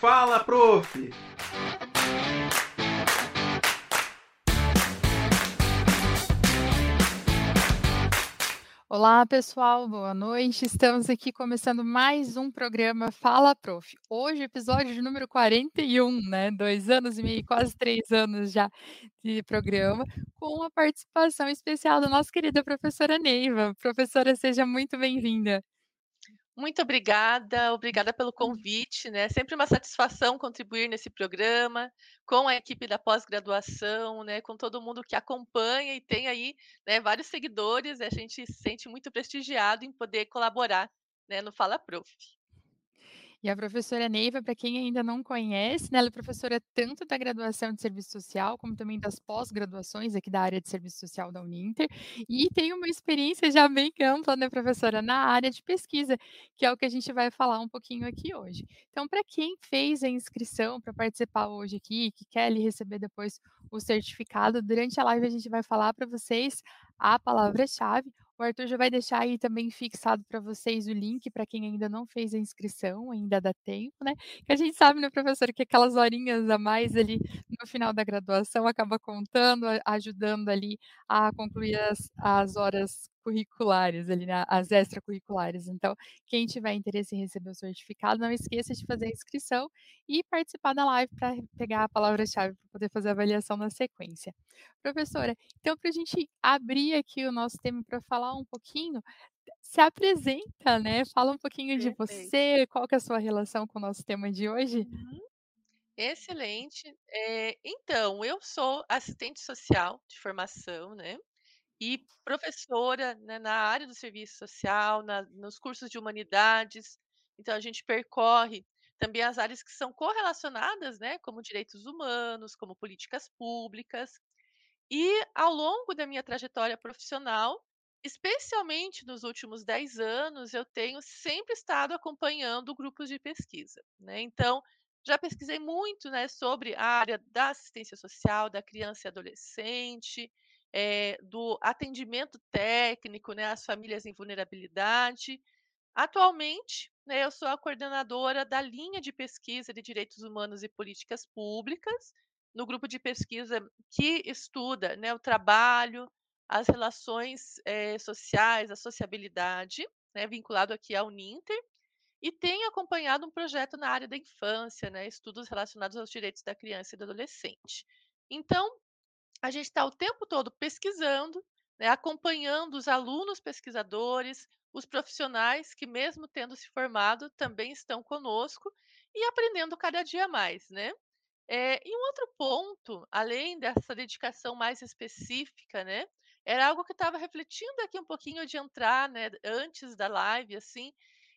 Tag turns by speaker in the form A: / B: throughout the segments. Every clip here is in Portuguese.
A: Fala, prof!
B: Olá, pessoal, boa noite. Estamos aqui começando mais um programa Fala Prof. Hoje, episódio de número 41, né? Dois anos e meio, quase três anos já de programa, com a participação especial da nossa querida professora Neiva. Professora, seja muito bem-vinda.
C: Muito obrigada, obrigada pelo convite, né? Sempre uma satisfação contribuir nesse programa, com a equipe da pós-graduação, né? Com todo mundo que acompanha e tem aí, né, vários seguidores, a gente se sente muito prestigiado em poder colaborar, né, no Fala Prof.
B: E a professora Neiva, para quem ainda não conhece, né, ela é professora tanto da graduação de serviço social, como também das pós-graduações aqui da área de serviço social da Uninter, e tem uma experiência já bem ampla, né, professora, na área de pesquisa, que é o que a gente vai falar um pouquinho aqui hoje. Então, para quem fez a inscrição para participar hoje aqui, que quer ali receber depois o certificado, durante a live a gente vai falar para vocês a palavra-chave, o Arthur já vai deixar aí também fixado para vocês o link para quem ainda não fez a inscrição, ainda dá tempo, né? Que a gente sabe, né, professor, que aquelas horinhas a mais ali no final da graduação acaba contando, ajudando ali a concluir as, as horas curriculares ali, né, as extracurriculares. Então, quem tiver interesse em receber o certificado, não esqueça de fazer a inscrição e participar da live para pegar a palavra-chave para poder fazer a avaliação na sequência. Professora, então para a gente abrir aqui o nosso tema para falar um pouquinho, se apresenta, né? Fala um pouquinho de você, qual que é a sua relação com o nosso tema de hoje?
C: Uhum. Excelente. É, então, eu sou assistente social de formação, né? E professora, né, na área do serviço social, na nos cursos de humanidades. Então a gente percorre também as áreas que são correlacionadas, né, como direitos humanos, como políticas públicas. E ao longo da minha trajetória profissional, especialmente nos últimos 10 anos, eu tenho sempre estado acompanhando grupos de pesquisa, né. Então, já pesquisei muito, né, sobre a área da assistência social, da criança e adolescente, eh, do atendimento técnico, né, às famílias em vulnerabilidade. Atualmente, né, eu sou a coordenadora da linha de pesquisa de direitos humanos e políticas públicas, no grupo de pesquisa que estuda, né, o trabalho, as relações, eh, sociais, a sociabilidade, né, vinculado aqui à Uninter, e tenho acompanhado um projeto na área da infância, né, estudos relacionados aos direitos da criança e do adolescente. Então, a gente está o tempo todo pesquisando, né, acompanhando os alunos pesquisadores, os profissionais que, mesmo tendo se formado, também estão conosco e aprendendo cada dia mais, né? Eh, e um outro ponto, além dessa dedicação mais específica, né, era algo que estava refletindo aqui um pouquinho de entrar, né, antes da live, assim,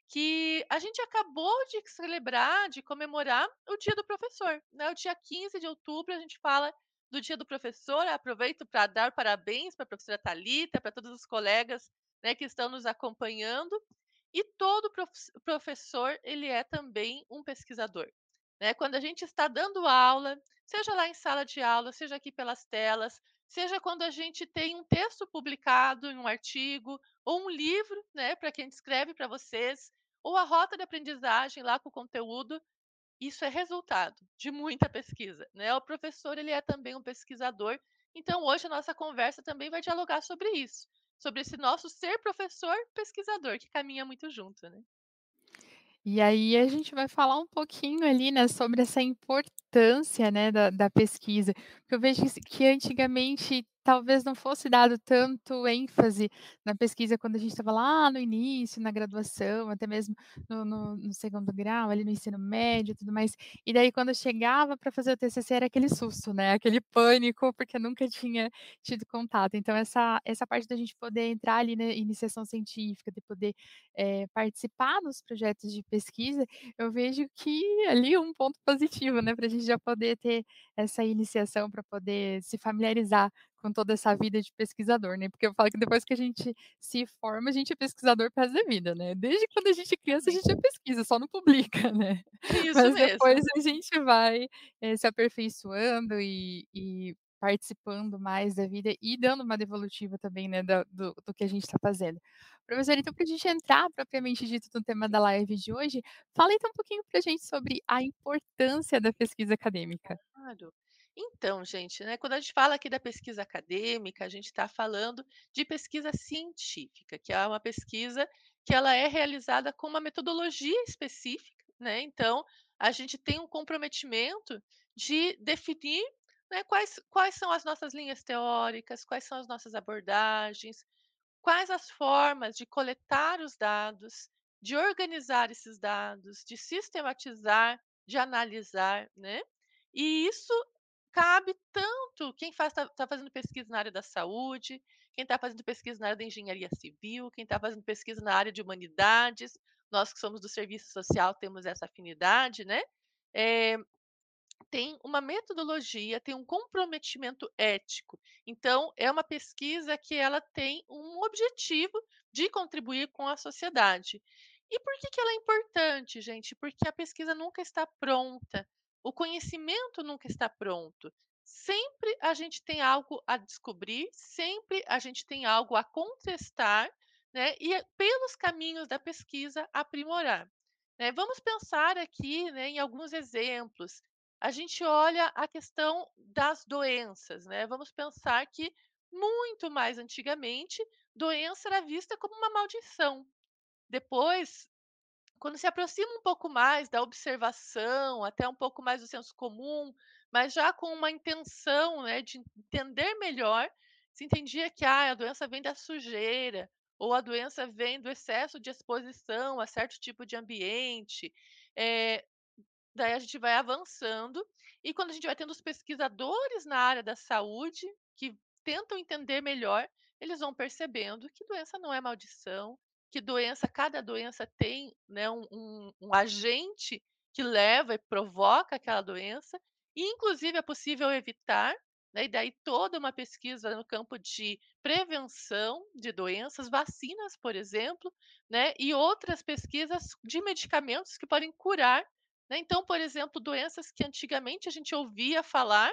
C: que a gente acabou de celebrar, de comemorar o Dia do Professor, né? O dia 15 de outubro a gente fala do Dia do Professor. Aproveito para dar parabéns para a professora Talita, para todos os colegas, né, que estão nos acompanhando. E todo prof professor, ele é também um pesquisador, né? Quando a gente está dando aula, seja lá em sala de aula, seja aqui pelas telas, seja quando a gente tem um texto publicado em um artigo ou um livro, né, para quem escreve para vocês, ou a rota de aprendizagem lá com o conteúdo, isso é resultado de muita pesquisa, né? O professor, ele é também um pesquisador. Então, hoje a nossa conversa também vai dialogar sobre isso, sobre esse nosso ser professor pesquisador, que caminha muito junto, né?
B: E aí a gente vai falar um pouquinho ali, né, sobre essa importância, né, da da pesquisa, porque eu vejo que que antigamente talvez não fosse dado tanto ênfase na pesquisa quando a gente estava lá no início, na graduação, até mesmo no no no segundo grau, ali no ensino médio e tudo mais. E daí quando chegava para fazer o TCC era aquele susto, né, aquele pânico, porque nunca tinha tido contato. Então essa essa parte da gente poder entrar ali na iniciação científica, de poder, eh, participar dos projetos de pesquisa, eu vejo que ali um ponto positivo, né, para a gente já poder ter essa iniciação, para poder se familiarizar com toda essa vida de pesquisador, né, porque eu falo que depois que a gente se forma, a gente é pesquisador para da vida, né. Desde quando a gente é criança, a gente é pesquisa, só não publica, né.
C: Isso
B: Mas
C: mesmo.
B: depois a gente vai, eh, se aperfeiçoando e e participando mais da vida e dando uma devolutiva também, né, da do do que a gente está fazendo. Professora, então para a gente entrar propriamente dito no tema da live de hoje, fala então um pouquinho para a gente sobre a importância da pesquisa acadêmica.
C: Claro. Então, gente, né, quando a gente fala aqui da pesquisa acadêmica, a gente está falando de pesquisa científica, que é uma pesquisa que ela é realizada com uma metodologia específica, né? Então, a gente tem um comprometimento de definir, né, quais, quais são as nossas linhas teóricas, quais são as nossas abordagens, quais as formas de coletar os dados, de organizar esses dados, de sistematizar, de analisar, né? E isso cabe tanto quem faz tá tá fazendo pesquisa na área da saúde, quem está fazendo pesquisa na área da engenharia civil, quem está fazendo pesquisa na área de humanidades, nós que somos do serviço social temos essa afinidade, né. Eh, tem uma metodologia, tem um comprometimento ético. Então, é uma pesquisa que ela tem um objetivo de contribuir com a sociedade. E por que que ela é importante, gente? Porque a pesquisa nunca está pronta, o conhecimento nunca está pronto. Sempre a gente tem algo a descobrir, sempre a gente tem algo a contestar, né, e é pelos caminhos da pesquisa aprimorar. Né, vamos pensar aqui, né, em alguns exemplos. A gente olha a questão das doenças, né, vamos pensar que muito mais antigamente, doença era vista como uma maldição. Depois, quando se aproxima um pouco mais da observação, até um pouco mais do senso comum, mas já com uma intenção, né, de entender melhor, se entendia que, ah, a doença vem da sujeira, ou a doença vem do excesso de exposição a certo tipo de ambiente. Eh, daí a gente vai avançando, e quando a gente vai tendo os pesquisadores na área da saúde, que tentam entender melhor, eles vão percebendo que doença não é maldição, que doença cada doença tem, né, um um um agente que leva e provoca aquela doença, e inclusive é possível evitar, né, e daí toda uma pesquisa no campo de prevenção de doenças, vacinas, por exemplo, né, e outras pesquisas de medicamentos que podem curar, né. Então, por exemplo, doenças que antigamente a gente ouvia falar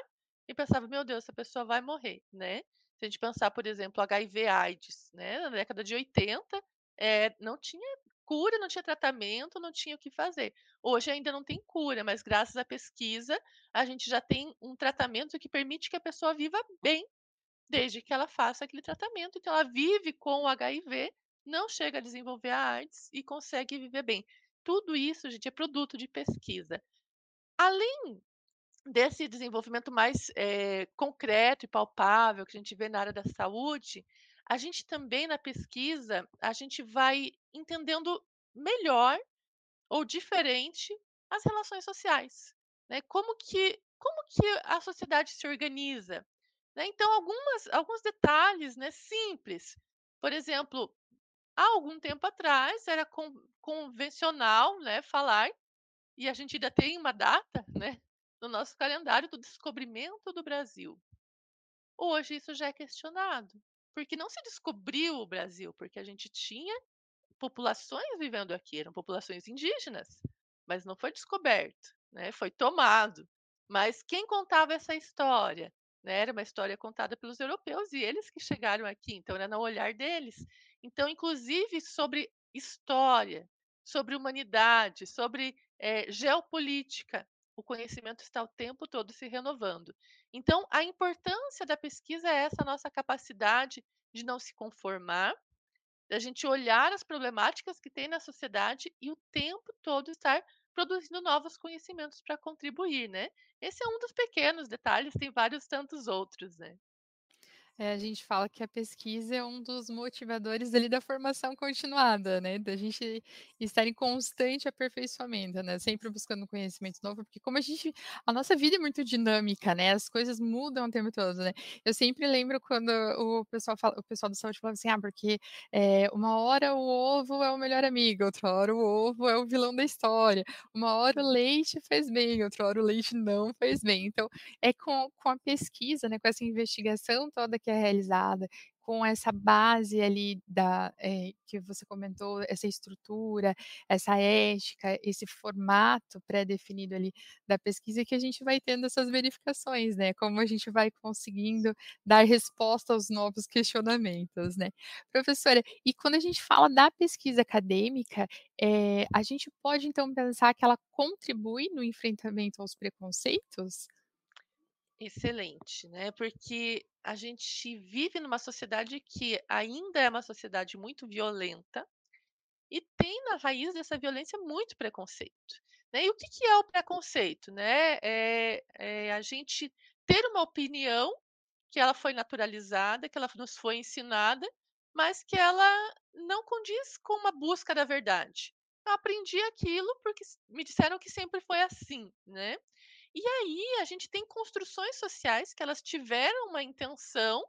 C: e pensava: "Meu Deus, essa pessoa vai morrer", né. Se a gente pensar, por exemplo, HIV/AIDS, né, na década de 80, eh, não tinha cura, não tinha tratamento, não tinha o que fazer. Hoje ainda não tem cura, mas graças à pesquisa, a gente já tem um tratamento que permite que a pessoa viva bem, desde que ela faça aquele tratamento. Então ela vive com o HIV, não chega a desenvolver a AIDS e consegue viver bem. Tudo isso, gente, é produto de pesquisa. Além desse desenvolvimento mais, eh, concreto e palpável que a gente vê na área da saúde, a gente também na pesquisa, a gente vai entendendo melhor ou diferente as relações sociais, né. Como que como que a sociedade se organiza, né. Então algumas alguns detalhes, né, simples. Por exemplo, há algum tempo atrás era con convencional, né, falar, e a gente ainda tem uma data, né, no nosso calendário do descobrimento do Brasil. Hoje isso já é questionado, porque não se descobriu o Brasil, porque a gente tinha populações vivendo aqui, eram populações indígenas, mas não foi descoberto, né, foi tomado. Mas quem contava essa história? Né, era uma história contada pelos europeus e eles que chegaram aqui, então era no olhar deles. Então, inclusive sobre história, sobre humanidade, sobre, eh, geopolítica, o conhecimento está o tempo todo se renovando. Então, a importância da pesquisa é essa nossa capacidade de não se conformar, da gente olhar as problemáticas que tem na sociedade e o tempo todo estar produzindo novos conhecimentos para contribuir, né. Esse é um dos pequenos detalhes, tem vários tantos outros, né.
B: É, a gente fala que a pesquisa é um dos motivadores ali da formação continuada, né, da gente estar em constante aperfeiçoamento, né, sempre buscando conhecimento novo, porque como a gente a nossa vida é muito dinâmica, né, as coisas mudam o tempo todo, né. Eu sempre lembro quando o pessoal fala o pessoal do saúde falava assim: "Ah, porque, eh, uma hora o ovo é o melhor amigo, outra hora o ovo é o vilão da história, uma hora o leite faz bem, outra hora o leite não faz bem". Então, é com com a pesquisa, né, com essa investigação toda que é realizada, com essa base ali da eh, que você comentou, essa estrutura, essa ética, esse formato pré-definido ali da pesquisa, que a gente vai tendo essas verificações, né, como a gente vai conseguindo dar resposta aos novos questionamentos, né. Professora, e quando a gente fala da pesquisa acadêmica, eh, a gente pode então pensar que ela contribui no enfrentamento aos preconceitos?
C: Excelente, né, porque a gente vive numa sociedade que ainda é uma sociedade muito violenta e tem na raiz dessa violência muito preconceito, né. E o que que é o preconceito, né? É é a gente ter uma opinião que ela foi naturalizada, que ela nos foi ensinada, mas que ela não condiz com uma busca da verdade. Eu aprendi aquilo porque me disseram que sempre foi assim, né. E aí a gente tem construções sociais que elas tiveram uma intenção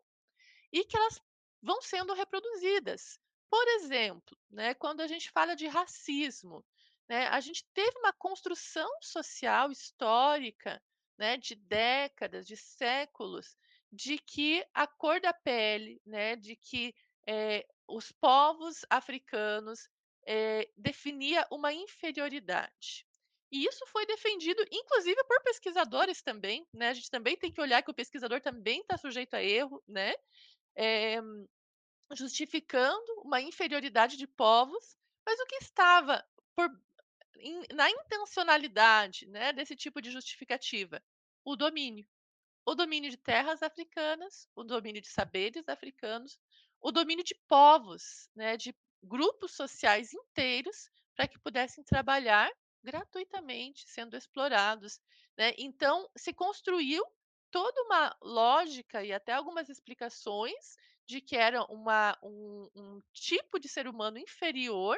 C: e que elas vão sendo reproduzidas. Por exemplo, né, quando a gente fala de racismo, né, a gente teve uma construção social histórica, né, de décadas, de séculos, de que a cor da pele, né, de que, eh, os povos africanos, eh, definia uma inferioridade. E isso foi defendido, inclusive por pesquisadores também, né, a gente também tem que olhar que o pesquisador também está sujeito a erro, né, eh, justificando uma inferioridade de povos, mas o que estava por in na intencionalidade, né, desse tipo de justificativa? O domínio. O domínio de terras africanas, o domínio de saberes africanos, o domínio de povos, né, de grupos sociais inteiros, para que pudessem trabalhar gratuitamente, sendo explorados, né. Então se construiu toda uma lógica e até algumas explicações de que era uma um um tipo de ser humano inferior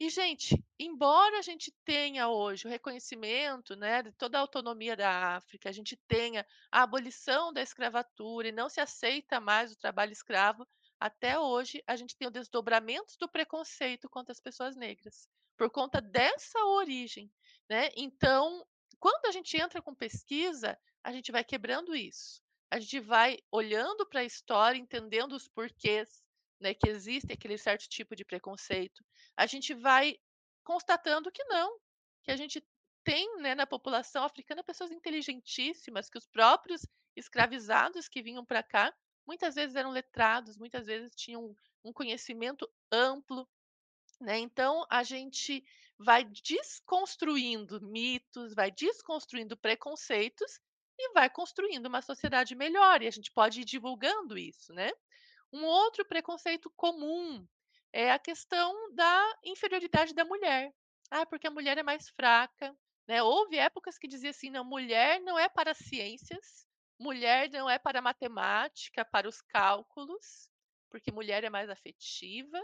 C: e gente, embora a gente tenha hoje o reconhecimento, né, de toda a autonomia da África, a gente tenha a abolição da escravatura e não se aceita mais o trabalho escravo, até hoje a gente tem o desdobramento do preconceito contra as pessoas negras, por conta dessa origem, né. Então, quando a gente entra com pesquisa, a gente vai quebrando isso, a gente vai olhando para a história, entendendo os porquês, né, que existe aquele certo tipo de preconceito, a gente vai constatando que não, que a gente tem, né, na população africana pessoas inteligentíssimas, que os próprios escravizados que vinham para cá, muitas vezes eram letrados, muitas vezes tinham um conhecimento amplo, né. Então a gente vai desconstruindo mitos, vai desconstruindo preconceitos e vai construindo uma sociedade melhor e a gente pode ir divulgando isso, né. Um outro preconceito comum é a questão da inferioridade da mulher. "Ah, porque a mulher é mais fraca", né. Houve épocas que dizia assim: "Não, mulher não é para ciências, mulher não é para matemática, para os cálculos, porque mulher é mais afetiva",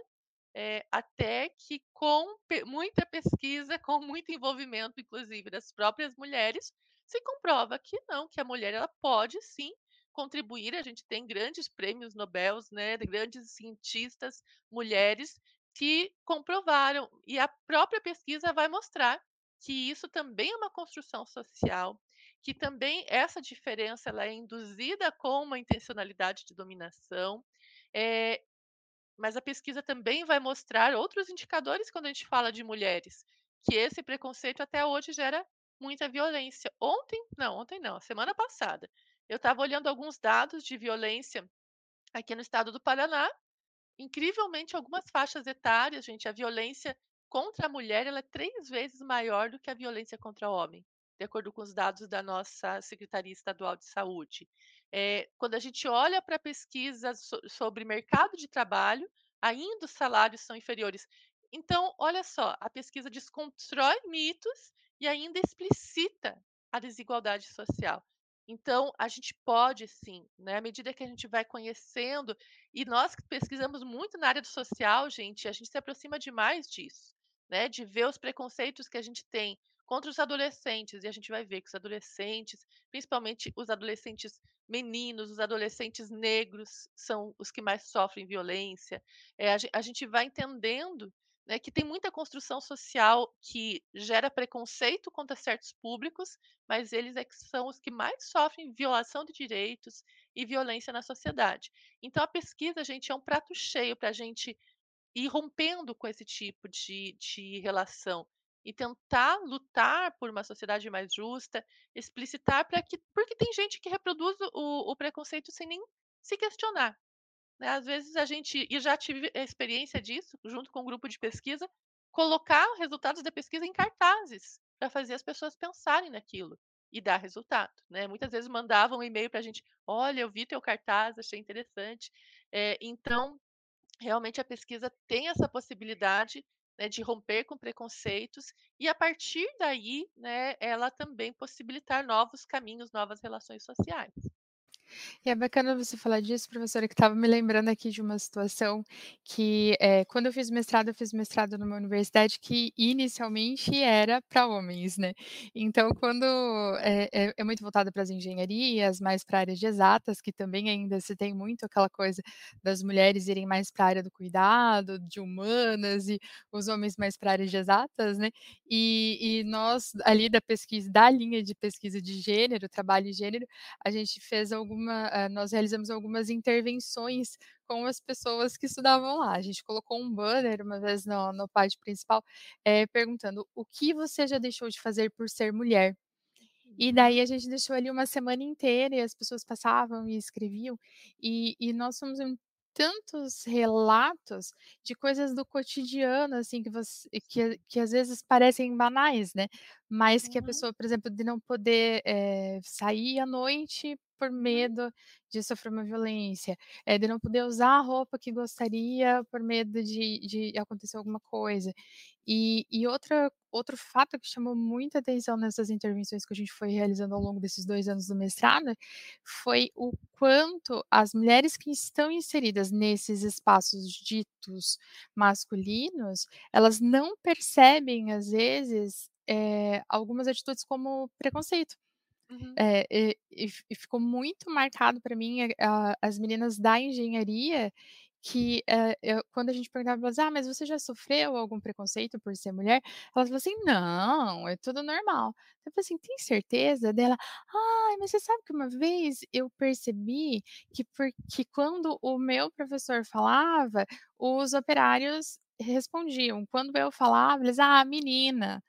C: eh, até que com muita pesquisa, com muito envolvimento, inclusive das próprias mulheres, se comprova que não, que a mulher ela pode sim contribuir, a gente tem grandes prêmios nobels, né, de grandes cientistas mulheres que comprovaram, e a própria pesquisa vai mostrar que isso também é uma construção social, que também essa diferença ela é induzida com uma intencionalidade de dominação, eh, mas a pesquisa também vai mostrar outros indicadores quando a gente fala de mulheres, que esse preconceito até hoje gera muita violência. Ontem não, ontem não, semana passada, eu estava olhando alguns dados de violência aqui no estado do Paraná, incrivelmente algumas faixas etárias, gente, a violência contra a mulher ela é 3 vezes maior do que a violência contra o homem, de acordo com os dados da nossa Secretaria Estadual de Saúde. Eh, quando a gente olha pra pesquisa so sobre mercado de trabalho, ainda os salários são inferiores. Então, olha só, a pesquisa desconstrói mitos e ainda explicita a desigualdade social. Então a gente pode sim, né, à medida que a gente vai conhecendo e nós que pesquisamos muito na área do social, gente, a gente se aproxima demais disso, né, de ver os preconceitos que a gente tem contra os adolescentes e a gente vai ver que os adolescentes, principalmente os adolescentes meninos, os adolescentes negros, são os que mais sofrem violência. Eh, a gen a gente vai entendendo né, que tem muita construção social que gera preconceito contra certos públicos, mas eles é que são os que mais sofrem violação de direitos e violência na sociedade. Então a pesquisa, gente, é um prato cheio pra gente ir rompendo com esse tipo de de relação e tentar lutar por uma sociedade mais justa, explicitar pra que porque tem gente que reproduz o o preconceito sem nem se questionar, né. Às vezes a gente e já tive a experiência disso, junto com um grupo de pesquisa, colocar resultados da pesquisa em cartazes, pra fazer as pessoas pensarem naquilo e dar resultado, né. Muitas vezes mandavam um e-mail pra gente: "Olha, eu vi teu cartaz, achei interessante". Eh, então, realmente a pesquisa tem essa possibilidade, né, de romper com preconceitos e a partir daí, né, ela também possibilitar novos caminhos, novas relações sociais.
B: E é bacana você falar disso, professora, que estava me lembrando aqui de uma situação que, eh, quando eu fiz mestrado, eu fiz mestrado numa universidade que inicialmente era pra homens, né. Então quando é é é muito voltada para as engenharias, mais pra áreas de exatas, que também ainda se tem muito aquela coisa das mulheres irem mais pra área do cuidado, de humanas e os homens mais pra área de exatas, né. E e nós ali da pesquisa da linha de pesquisa de gênero, trabalho e gênero, a gente fez alguma eh, nós realizamos algumas intervenções com as pessoas que estudavam lá. A gente colocou um banner uma vez no no pátio principal, eh, perguntando: "O que você já deixou de fazer por ser mulher?". E
C: Uhum.
B: daí a gente deixou ali uma semana inteira e as pessoas passavam e escreviam, e e nós fomos tantos relatos de coisas do cotidiano, assim, que voc que que às vezes parecem banais, né, mas que a
C: Uhum.
B: pessoa, por exemplo, de não poder, eh, sair à noite por
C: Uhum.
B: medo de sofrer uma violência, eh, de não poder usar a roupa que gostaria por medo de de acontecer alguma coisa. E e outra outro fato que chamou muita atenção nessas intervenções que a gente foi realizando ao longo desses 2 anos do mestrado, foi o quanto as mulheres que estão inseridas nesses espaços ditos masculinos, elas não percebem às vezes, eh, algumas atitudes como preconceito.
C: Uhum.
B: Eh, e e ficou muito marcado pra mim a as meninas da engenharia que, eh, eu quando a gente perguntava elas: "Ah, mas você já sofreu algum preconceito por ser mulher?", elas falavam assim: "Não, é tudo normal". Eu falei assim: "Tem certeza?", daí ela: "Ai, mas você sabe que uma vez eu percebi que por que quando o meu professor falava, os operários respondiam, quando eu falava eles: 'Ah, menina'".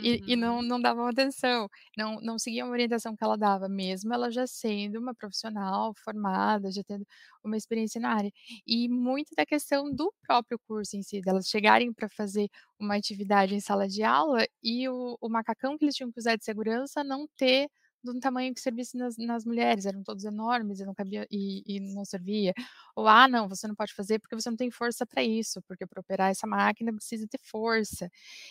B: E e não
C: Uhum.
B: não davam atenção, não não seguiam a orientação que ela dava, mesmo ela já sendo uma profissional formada, já tendo uma experiência na área. E muito da questão do próprio curso em si, delas chegarem pra fazer uma atividade em sala de aula e o o macacão que eles tinham que usar de segurança não ter um tamanho que servisse nas nas mulheres, eram todos enormes e não cabia e e não servia. Ou: "Ah, não, você não pode fazer porque você não tem força pra isso, porque pra operar essa máquina precisa ter força".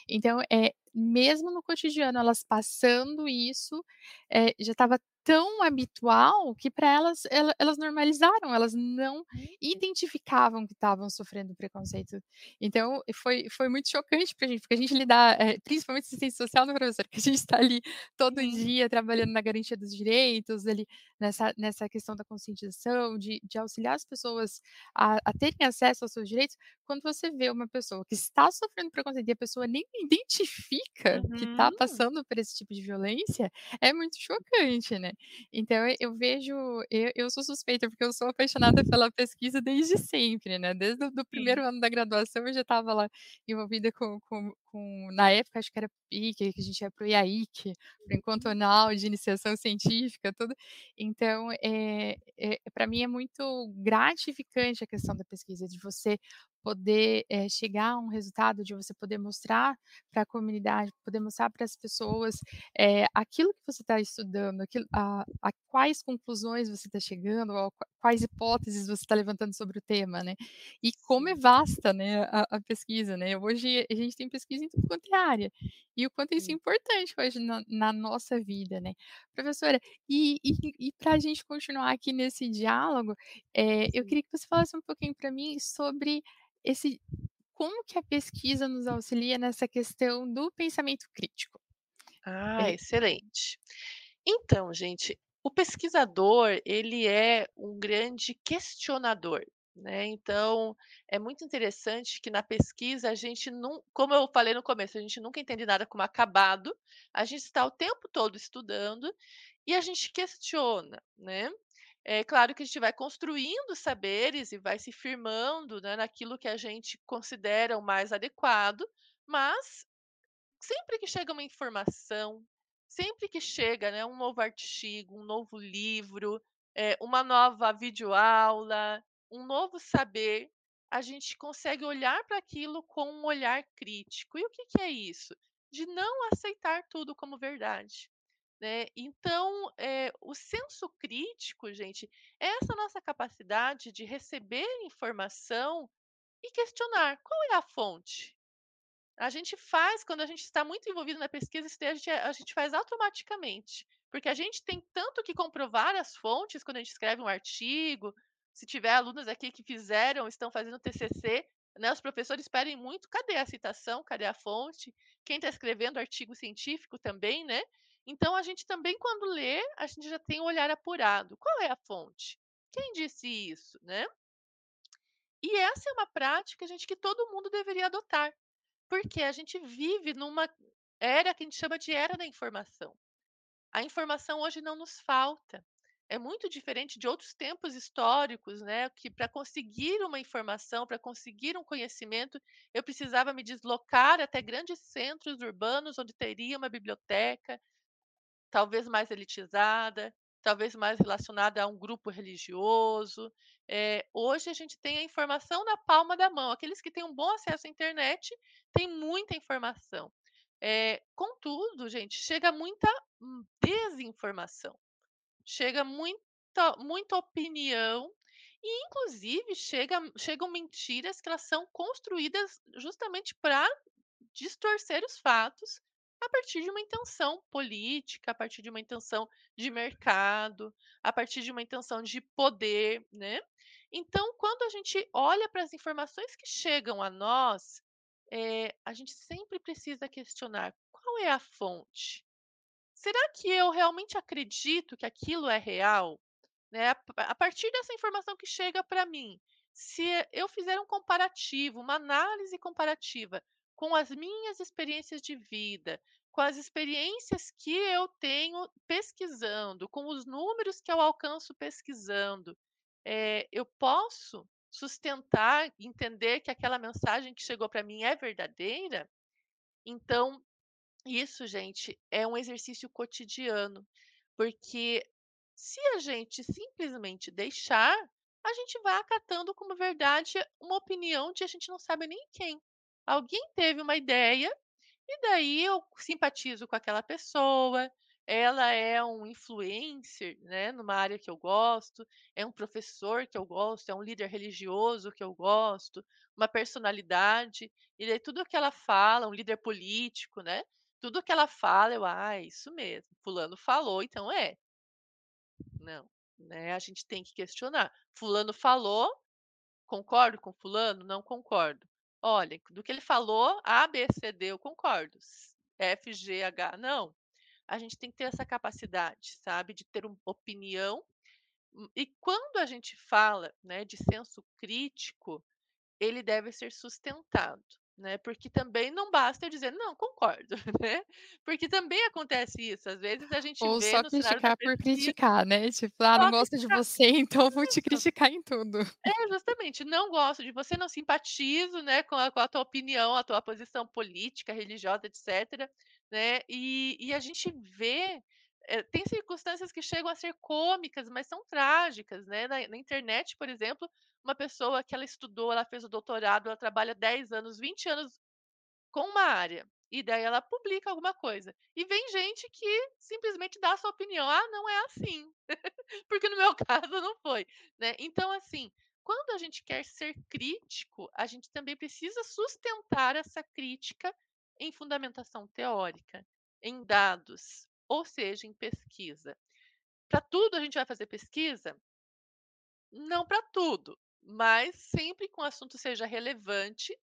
B: Então, eh, mesmo no cotidiano elas passando isso, eh, já estava tão habitual que pra elas ela elas normalizaram, elas não
C: Uhum.
B: identificavam que estavam sofrendo preconceito. Então foi foi muito chocante pra gente, porque a gente lidar, eh, principalmente assistente social, né, professora, que a gente tá ali todo
C: Uhum.
B: dia trabalhando na garantia dos direitos, ali nessa nessa questão da conscientização, de de auxiliar as pessoas a a terem acesso aos seus direitos, quando você vê uma pessoa que está sofrendo preconceito e a pessoa nem identifica que tá
C: Uhum.
B: passando por esse tipo de violência, é muito chocante, né. Então eu vejo eu eu sou suspeita, porque eu sou apaixonada pela pesquisa desde sempre, né, desde o do. 1º ano da graduação eu já estava lá envolvida com com com na época acho que era PIC, que a gente ia para o IAIC, para o encontro
C: Uhum.
B: anual de iniciação científica, tudo. Então, eh eh, pra mim é muito gratificante a questão da pesquisa, de você poder, eh, chegar a um resultado, de você poder mostrar pra comunidade, poder mostrar para as pessoas, eh, aquilo que você tá estudando, aquilo a a quais conclusões você tá chegando, qua quais hipóteses você tá levantando sobre o tema, né. E como é vasta, né, a a pesquisa, né. Hoje a gente tem pesquisa em tudo quanto é área, e o quanto isso é importante hoje na na nossa vida, né. Professora, e e e pra gente continuar aqui nesse diálogo, eh, eu queria que você falasse um pouquinho pra mim sobre esse como que a pesquisa nos auxilia nessa questão do pensamento crítico?
C: Ah,
B: É
C: excelente. Então gente, o pesquisador ele é um grande questionador. né. Então, é muito interessante que na pesquisa a gente não como eu falei no começo, a gente nunca entende nada como acabado, a gente está o tempo todo estudando e a gente questiona, né. É claro que a gente vai construindo saberes e vai se firmando, né, naquilo que a gente considera o mais adequado, mas sempre que chega uma informação, sempre que chega, né, um novo artigo, um novo livro, eh, uma nova videoaula, um novo saber, a gente consegue olhar para aquilo com um olhar crítico. E o que que é isso? De não aceitar tudo como verdade, né. Então, eh, o senso crítico, gente, é essa nossa capacidade de receber informação e questionar: "Qual é a fonte?". A gente faz quando a gente está muito envolvido na pesquisa, isso a gente a gente faz automaticamente, porque a gente tem tanto que comprovar as fontes quando a gente escreve um artigo, se tiver alunos aqui que fizeram, estão fazendo TCC, né, os professores pedem muito: "Cadê a citação? Cadê a fonte?". Quem está escrevendo artigo científico também, né. Então a gente também quando lê, a gente já tem o olhar apurado. Qual é a fonte? Quem disse isso, né? E essa é uma prática, gente, que todo mundo deveria adotar. Porque a gente vive numa era que a gente chama de era da informação. A informação hoje não nos falta. É muito diferente de outros tempos históricos, né, que para conseguir uma informação, para conseguir um conhecimento, eu precisava me deslocar até grandes centros urbanos onde teria uma biblioteca, Talvez mais elitizada, talvez mais relacionada a um grupo religioso. Eh, hoje a gente tem a informação na palma da mão. Aqueles que têm um bom acesso à internet têm muita informação. Eh, contudo, gente, chega muita, hum, desinformação, chega muita muita opinião e inclusive chega chegam mentiras que elas são construídas justamente para distorcer os fatos a partir de uma intenção política, a partir de uma intenção de mercado, a partir de uma intenção de poder, né. Então, quando a gente olha para as informações que chegam a nós, eh, a gente sempre precisa questionar: qual é a fonte? Será que eu realmente acredito que aquilo é real? Né, a partir dessa informação que chega para mim, se eu fizer um comparativo, uma análise comparativa com as minhas experiências de vida, com as experiências que eu tenho pesquisando, com os números que eu alcanço pesquisando, eh, eu posso sustentar, entender que aquela mensagem que chegou para mim é verdadeira? Então, isso, gente, é um exercício cotidiano, porque se a gente simplesmente deixar, a gente vai acatando como verdade uma opinião de a gente não sabe nem quem. Alguém teve uma ideia e daí eu simpatizo com aquela pessoa, ela é um influencer, né, numa área que eu gosto, é um professor que eu gosto, é um líder religioso que eu gosto, uma personalidade, e daí tudo que ela fala, um líder político, né, tudo que ela fala eu: "Ah, é isso mesmo, fulano falou, então é". Não, né, a gente tem que questionar. Fulano falou, concordo com fulano? Não concordo. Olha, do que ele falou, A, B, C, D eu concordo, F, G, H não. A gente tem que ter essa capacidade, sabe, de ter uma opinião, hum, e quando a gente fala, né, de senso crítico, ele deve ser sustentado, né, porque também não basta eu dizer: "Não, concordo", né, porque também acontece isso, às vezes a gente
B: Ou
C: vê
B: só criticar por criticar, né, tipo: "Ah, não gosto de
C: criticar
B: você, então vou te criticar em tudo".
C: É, justamente, não gosto de você, não simpatizo, né, com a com a tua opinião, a tua posição política, religiosa, etcétera, né, e e a gente vê, eh, tem circunstâncias que chegam a ser cômicas, mas são trágicas, né, na na internet, por exemplo, uma pessoa que ela estudou, ela fez o doutorado, ela trabalha 10 anos, 20 anos com uma área, e daí ela publica alguma coisa, e vem gente que simplesmente dá a sua opinião: "Ah, não é assim". Porque no meu caso não foi, né. Então, assim, quando a gente quer ser crítico, a gente também precisa sustentar essa crítica em fundamentação teórica, em dados, ou seja, em pesquisa. Para tudo a gente vai fazer pesquisa? Não para tudo, mas sempre que o assunto seja relevante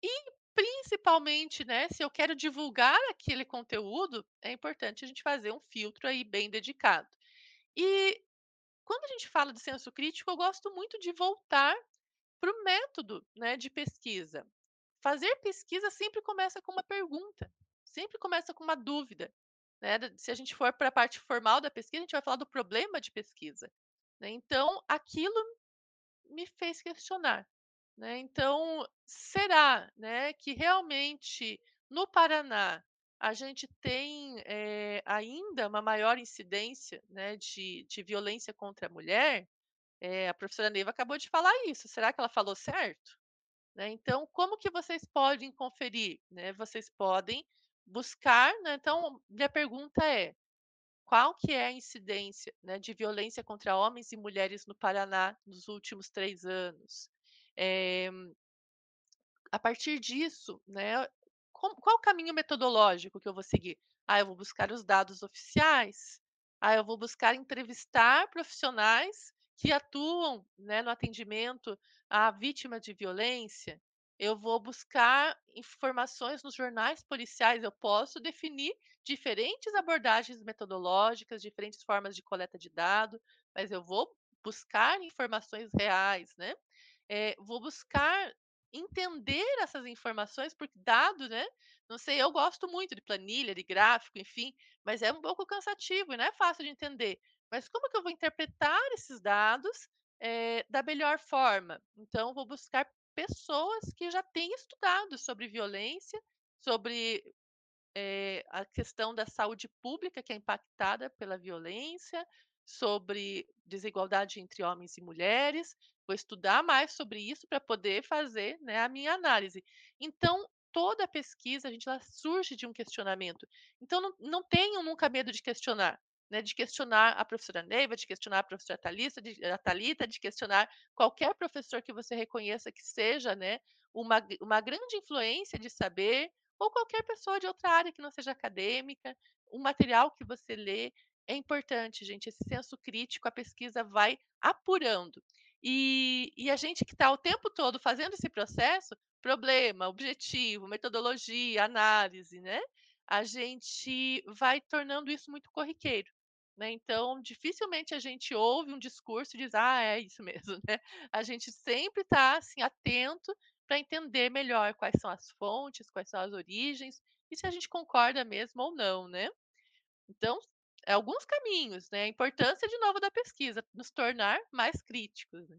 C: e principalmente, né, se eu quero divulgar aquele conteúdo, é importante a gente fazer um filtro aí bem dedicado. E quando a gente fala de senso crítico, eu gosto muito de voltar para o método, né, de pesquisa. Fazer pesquisa sempre começa com uma pergunta, sempre começa com uma dúvida, né, se a gente for para a parte formal da pesquisa, a gente vai falar do problema de pesquisa, né, então aquilo me fez questionar, né, então será, né, que realmente no Paraná a gente tem, eh, ainda uma maior incidência, né, de de violência contra a mulher? Eh, a professora Neiva acabou de falar isso, será que ela falou certo? Né, então como que vocês podem conferir, né, vocês podem buscar, né, então minha pergunta é: qual que é a incidência, né, de violência contra homens e mulheres no Paraná nos últimos 3 anos? Eh a partir disso, né, qual o caminho metodológico que eu vou seguir? Ah, eu vou buscar os dados oficiais? Ah, eu vou buscar entrevistar profissionais que atuam, né, no atendimento à vítima de violência? Eu vou buscar informações nos jornais policiais? Eu posso definir diferentes abordagens metodológicas, diferentes formas de coleta de dado, mas eu vou buscar informações reais, né. Eh, vou buscar entender essas informações, porque dado, né, não sei, eu gosto muito de planilha, de gráfico, enfim, mas é um pouco cansativo e não é fácil de entender. Mas como que eu vou interpretar esses dados, eh, da melhor forma? Então vou buscar pessoas que já têm estudado sobre violência, sobre, eh, a questão da saúde pública que é impactada pela violência, sobre desigualdade entre homens e mulheres, vou estudar mais sobre isso para poder fazer, né, a minha análise. Então, toda pesquisa, a gente surge de um questionamento, então não não tenham nunca medo de questionar, né, de questionar a professora Neiva, de questionar a professora Thalissa, de a Thalita, de questionar qualquer professor que você reconheça que seja, né, uma uma grande influência de saber, ou qualquer pessoa de outra área que não seja acadêmica, o material que você lê, é importante gente, esse senso crítico, a pesquisa vai apurando. E e a gente que está o tempo todo fazendo esse processo, problema, objetivo, metodologia, análise, né, a gente vai tornando isso muito corriqueiro, né, então dificilmente a gente ouve um discurso e diz: "Ah, é isso mesmo", né. A gente sempre está, assim, atento para entender melhor quais são as fontes, quais são as origens, e se a gente concorda mesmo ou não, né. Então, é alguns caminhos, né, a importância de novo da pesquisa, nos tornar mais críticos, né.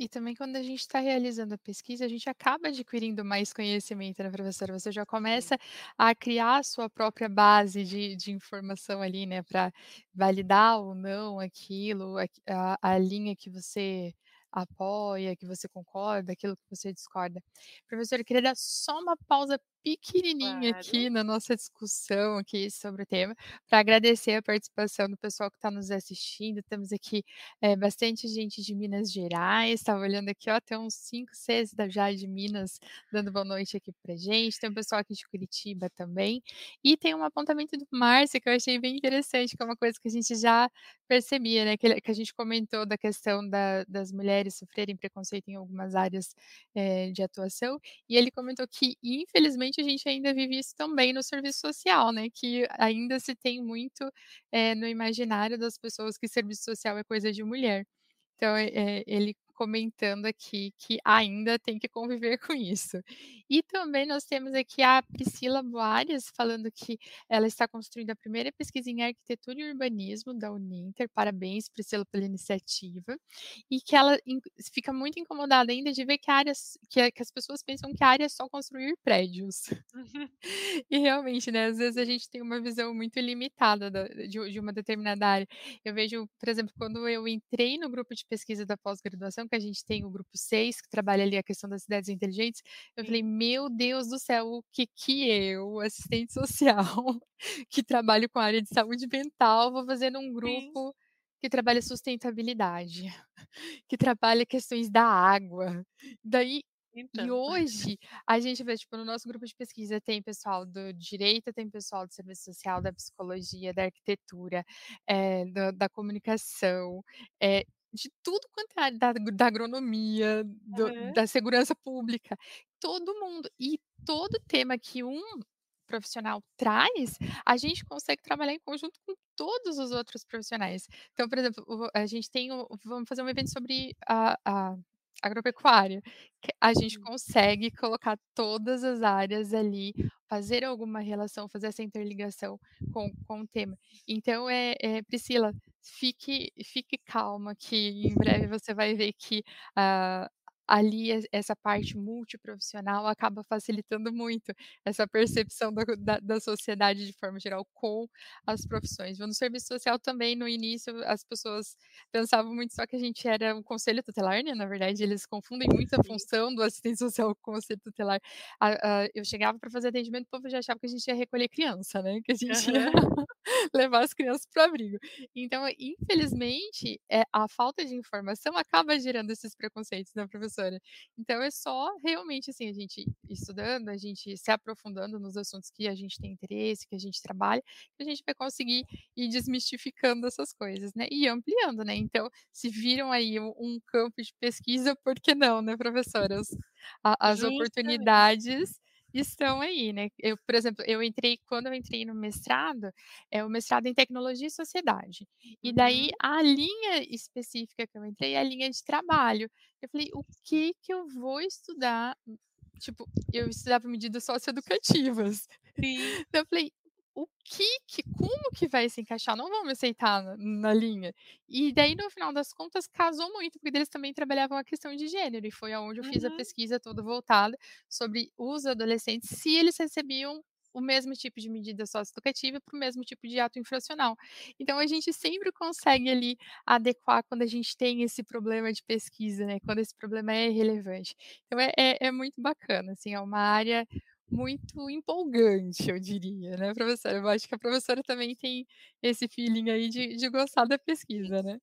B: E também quando a gente está realizando a pesquisa, a gente acaba adquirindo mais conhecimento, né, professora, você já começa a criar a sua própria base de de informação ali, né, pra validar ou não aquilo, a a linha que você apoia, que você concorda, aquilo que você discorda. Professora, eu queria dar só uma pausa pequenininha
C: Claro.
B: aqui na nossa discussão aqui sobre o tema, pra agradecer a participação do pessoal que está nos assistindo, temos aqui, eh, bastante gente de Minas Gerais, estava olhando aqui, ó, tem uns 5, 6 da já de Minas dando boa noite aqui pra gente, tem um pessoal aqui de Curitiba também, e tem um apontamento do Márcio que eu achei bem interessante, que é uma coisa que a gente já percebia, né, que que a gente comentou da questão da das mulheres sofrerem preconceito em algumas áreas, eh, de atuação, e ele comentou que infelizmente a gente ainda vive isso também no serviço social, né, que ainda se tem muito, eh, no imaginário das pessoas que serviço social é coisa de mulher. Então, eh, ele comentando aqui que ainda tem que conviver com isso. E também nós temos aqui a Priscila Boares falando que ela está construindo a primeira pesquisa em arquitetura e urbanismo da Uninter, parabéns Priscila pela iniciativa, e que ela fica muito incomodada ainda de ver que áreas que que as pessoas pensam que a área é só construir prédios. E realmente, né, às vezes a gente tem uma visão muito limitada da de de uma determinada área. Eu vejo, por exemplo, quando eu entrei no grupo de pesquisa da pós-graduação, que a gente tem o grupo 6, que trabalha ali a questão das cidades inteligentes, eu falei:
C: Sim.
B: "Meu Deus do céu, o que que eu, assistente social, que trabalho com a área de saúde mental, vou fazer num
C: Sim.
B: grupo que trabalha sustentabilidade, que trabalha questões da água". Daí e
C: Então.
B: hoje a gente vê, tipo, no nosso grupo de pesquisa tem pessoal do direito, tem pessoal do serviço social, da psicologia, da arquitetura, eh, da da comunicação, eh, de tudo quanto é área, da da agronomia, do
C: Aham.
B: da segurança pública, todo mundo. E todo tema que um profissional traz, a gente consegue trabalhar em conjunto com todos os outros profissionais. Então, por exemplo, a gente tem vamos fazer um evento sobre a a Agropecuária, a gente
C: Hum.
B: consegue colocar todas as áreas ali, fazer alguma relação, fazer essa interligação com com o tema. Então, eh eh, Priscila, fique fique calma que em breve você vai ver que, ah, ali es essa parte multiprofissional acaba facilitando muito essa percepção da da da sociedade de forma geral com as profissões. No serviço social também no início as pessoas pensavam muito só que a gente era um conselho tutelar, né, na verdade eles confundem muito a função do assistente social com o conselho tutelar. A a eu chegava pra fazer atendimento, o povo já achava que a gente ia recolher criança, né, que a gente ia levar as crianças para o abrigo. Então, infelizmente, eh, a falta de informação acaba gerando esses preconceitos, né, professora. Então é só realmente, assim, a gente estudando, a gente se aprofundando nos assuntos que a gente tem interesse, que a gente trabalha, que a gente vai conseguir ir desmistificando essas coisas, né, e ampliando, né. Então, se viram aí um campo de pesquisa, por que não, né, professoras? As
C: Justamente.
B: oportunidades estão aí, né. Eu, por exemplo, eu entrei quando eu entrei no mestrado, é o mestrado em tecnologia e sociedade. E daí
C: Uhum.
B: a linha específica que eu entrei é a linha de trabalho. Eu falei: "O que que eu vou estudar?" Tipo, eu estudava medidas socioeducativas.
C: Sim.
B: Daí eu falei: "O que que como que vai se encaixar? Não vão me aceitar na na linha". E daí no final das contas casou muito, porque eles também trabalhavam a questão de gênero e foi aonde eu fiz a
C: Uhum.
B: pesquisa toda voltada sobre os adolescentes, se eles recebiam o mesmo tipo de medida socioeducativa para o mesmo tipo de ato infracional. Então a gente sempre consegue ali adequar quando a gente tem esse problema de pesquisa, né, quando esse problema é relevante. Então é é é muito bacana, assim, é uma área muito empolgante, eu diria, né, professora. Eu acho que a professora também tem esse feeling aí de de gostar da pesquisa, né?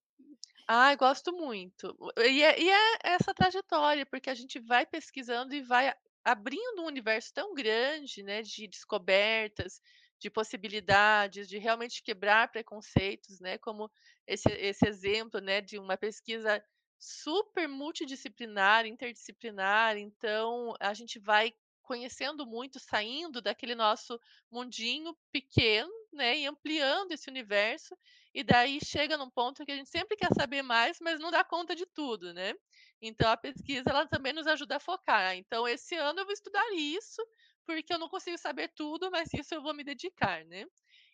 C: Ai, gosto muito. E é e é essa trajetória, porque a gente vai pesquisando e vai abrindo um universo tão grande, né, de descobertas, de possibilidades, de realmente quebrar preconceitos, né, como esse esse exemplo, né, de uma pesquisa super multidisciplinar, interdisciplinar. Então a gente vai conhecendo muito, saindo daquele nosso mundinho pequeno, né, e ampliando esse universo, e daí chega num ponto que a gente sempre quer saber mais, mas não dá conta de tudo, né. Então a pesquisa ela também nos ajuda a focar. Então esse ano eu vou estudar isso, porque eu não consigo saber tudo, mas isso eu vou me dedicar, né.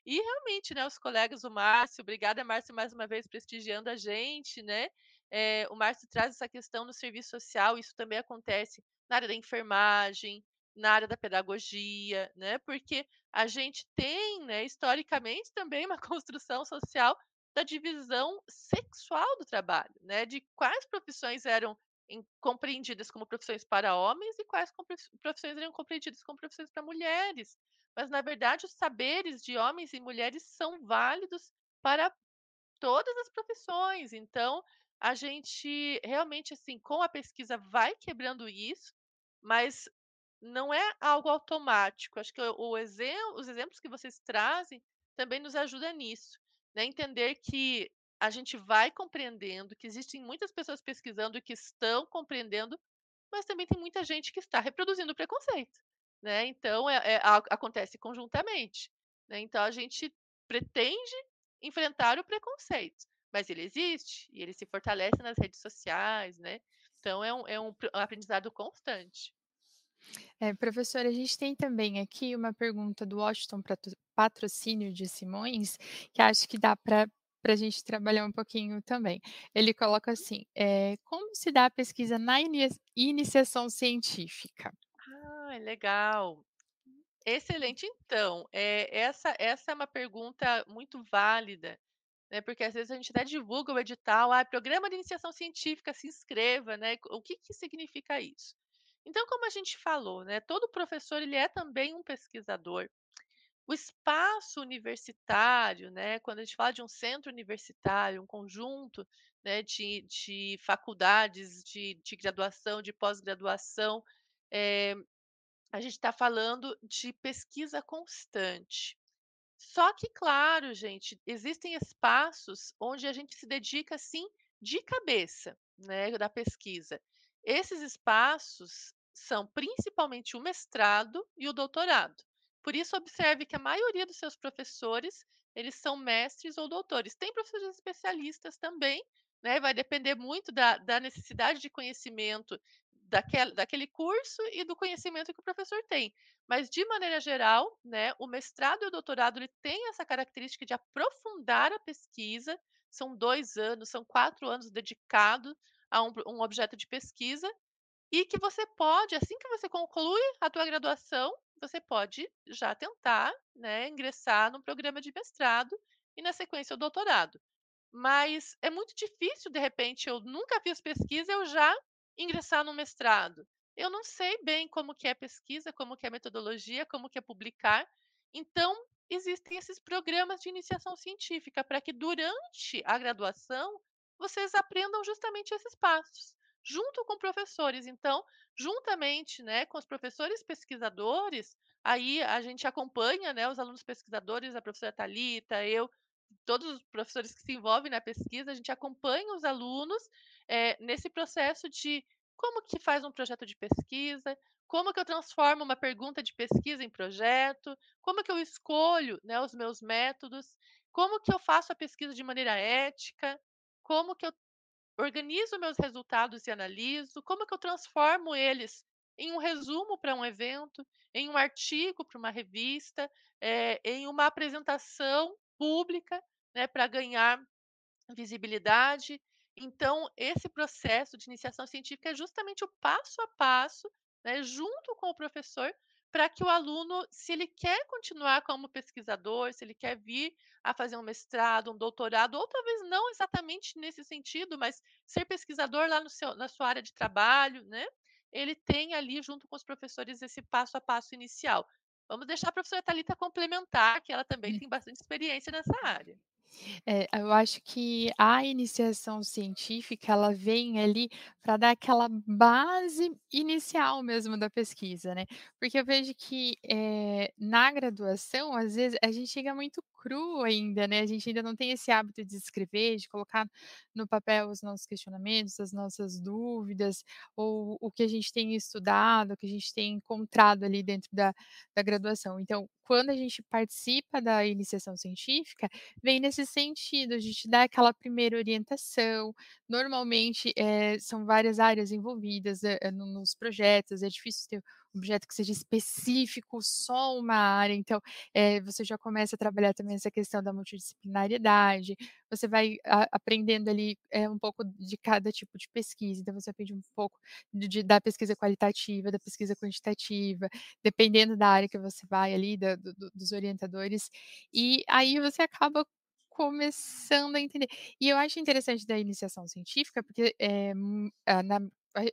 C: E realmente, né, os colegas, o Márcio obrigada Márcio mais uma vez prestigiando a gente, né. Eh, o Márcio traz essa questão no serviço social, isso também acontece na área da enfermagem, na área da pedagogia, né, porque a gente tem, né, historicamente também uma construção social da divisão sexual do trabalho, né, de quais profissões eram em compreendidas como profissões para homens e quais profissões eram compreendidas como profissões para mulheres. Mas na verdade os saberes de homens e mulheres são válidos para todas as profissões. Então, a gente realmente, assim, com a pesquisa vai quebrando isso, mas não é algo automático. Acho que o os exemplos que vocês trazem também nos ajuda nisso, né, entender que a gente vai compreendendo que existem muitas pessoas pesquisando que estão compreendendo, mas também tem muita gente que está reproduzindo o preconceito, né. Então é é acontece conjuntamente, né. Então a gente pretende enfrentar o preconceito, mas ele existe e ele se fortalece nas redes sociais, né. Então é um é um pro aprendizado constante.
B: É, professora, a gente tem também aqui uma pergunta do Washington Patrocínio de Simões, que acho que dá pra pra gente trabalhar um pouquinho também. Ele coloca assim, eh: "Como se dá a pesquisa na iniciação científica?".
C: Ai, legal. Excelente. Então, eh, essa essa é uma pergunta muito válida, né, porque às vezes a gente até divulga o edital: "Ah, programa de iniciação científica, se inscreva", né, o que que significa isso? Então, como a gente falou, né, todo professor ele é também um pesquisador. O espaço universitário, né, quando a gente fala de um centro universitário, um conjunto, né, de de faculdades de de graduação, de pós-graduação, eh, a gente tá falando de pesquisa constante. Só que claro, gente, existem espaços onde a gente se dedica, assim, de cabeça, né, da pesquisa. Esses espaços são principalmente o mestrado e o doutorado. Por isso observe que a maioria dos seus professores, eles são mestres ou doutores. Tem professores especialistas também, né, vai depender muito da da necessidade de conhecimento daquela daquele curso e do conhecimento que o professor tem. Mas de maneira geral, né, o mestrado e o doutorado ele tem essa característica de aprofundar a pesquisa, são 2 anos, são 4 anos dedicado a um um objeto de pesquisa, e que você pode, assim que você conclui a tua graduação, você pode já tentar, né, ingressar no programa de mestrado e na sequência o doutorado. Mas é muito difícil, de repente, eu nunca fiz pesquisa, eu já ingressar no mestrado. Eu não sei bem como que é pesquisa, como que é metodologia, como que é publicar. Então, existem esses programas de iniciação científica para que durante a graduação vocês aprendam justamente esses passos, junto com professores. Então, juntamente, né, com os professores pesquisadores, aí a gente acompanha, né, os alunos pesquisadores, a professora Talita, eu, todos os professores que se envolvem na pesquisa, a gente acompanha os alunos, eh, nesse processo de como que faz um projeto de pesquisa, como que eu transformo uma pergunta de pesquisa em projeto, como que eu escolho, né, os meus métodos, como que eu faço a pesquisa de maneira ética, como que eu organizo meus resultados e analiso, como que eu transformo eles em um resumo para um evento, em um artigo para uma revista, eh, em uma apresentação pública, né, para ganhar visibilidade. Então, esse processo de iniciação científica é justamente o passo a passo, né, junto com o professor, para que o aluno, se ele quer continuar como pesquisador, se ele quer vir a fazer um mestrado, um doutorado, ou talvez não exatamente nesse sentido, mas ser pesquisador lá seu na sua área de trabalho, né, ele tem ali, junto com os professores, esse passo a passo inicial. Vamos deixar a professora Thalita complementar, que ela também tem bastante experiência nessa área.
B: É, eu acho que a iniciação científica, ela vem ali para dar aquela base inicial mesmo da pesquisa, né. Porque eu vejo que, eh, na graduação, às vezes, a gente chega muito cru ainda, né, a gente ainda não tem esse hábito de escrever, de colocar no papel os nossos questionamentos, as nossas dúvidas, ou o que a gente tem estudado, o que a gente tem encontrado ali dentro da da graduação. Então, quando a gente participa da iniciação científica, vem nesse sentido, a gente dá aquela primeira orientação. Normalmente, eh, são várias áreas envolvidas, no nos projetos, é difícil ter projeto que seja específico, só uma área, então, eh, você já começa a trabalhar também essa questão da multidisciplinariedade, você vai a aprendendo ali, eh, um pouco de cada tipo de pesquisa, então você aprende um pouco de de da pesquisa qualitativa, da pesquisa quantitativa, dependendo da área que você vai ali, da do do dos orientadores, e aí você acaba começando a entender. E eu acho interessante da iniciação científica, porque, ah, na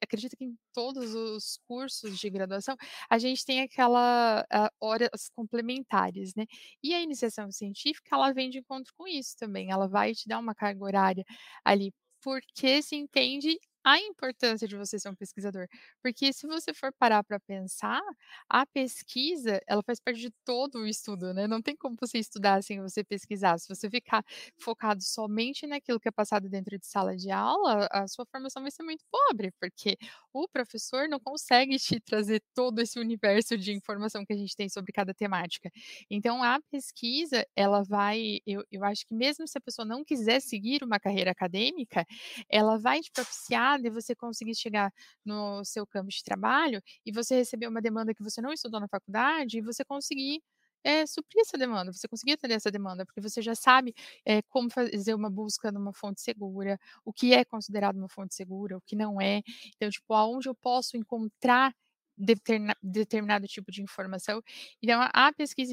B: acredito que em todos os cursos de graduação, a gente tem aquela, ah, horas complementares, né. E a iniciação científica, ela vem de encontro com isso também, ela vai te dar uma carga horária ali, porque se entende a importância de você ser um pesquisador. Porque se você for parar para pensar, a pesquisa, ela faz parte de todo o estudo, né, não tem como você estudar sem você pesquisar, se você ficar focado somente naquilo que é passado dentro de sala de aula, a sua formação vai ser muito pobre, porque o professor não consegue te trazer todo esse universo de informação que a gente tem sobre cada temática. Então a pesquisa, ela vai eu eu acho que mesmo se a pessoa não quiser seguir uma carreira acadêmica, ela vai te propiciar de você conseguir chegar no seu campo de trabalho, e você receber uma demanda que você não estudou na faculdade, e você conseguir, eh, suprir essa demanda, você conseguir atender essa demanda, porque você já sabe, eh, como fazer uma busca numa fonte segura, o que é considerado uma fonte segura, o que não é. Então, tipo, aonde eu posso encontrar deterna determinado tipo de informação. Então a pesquisa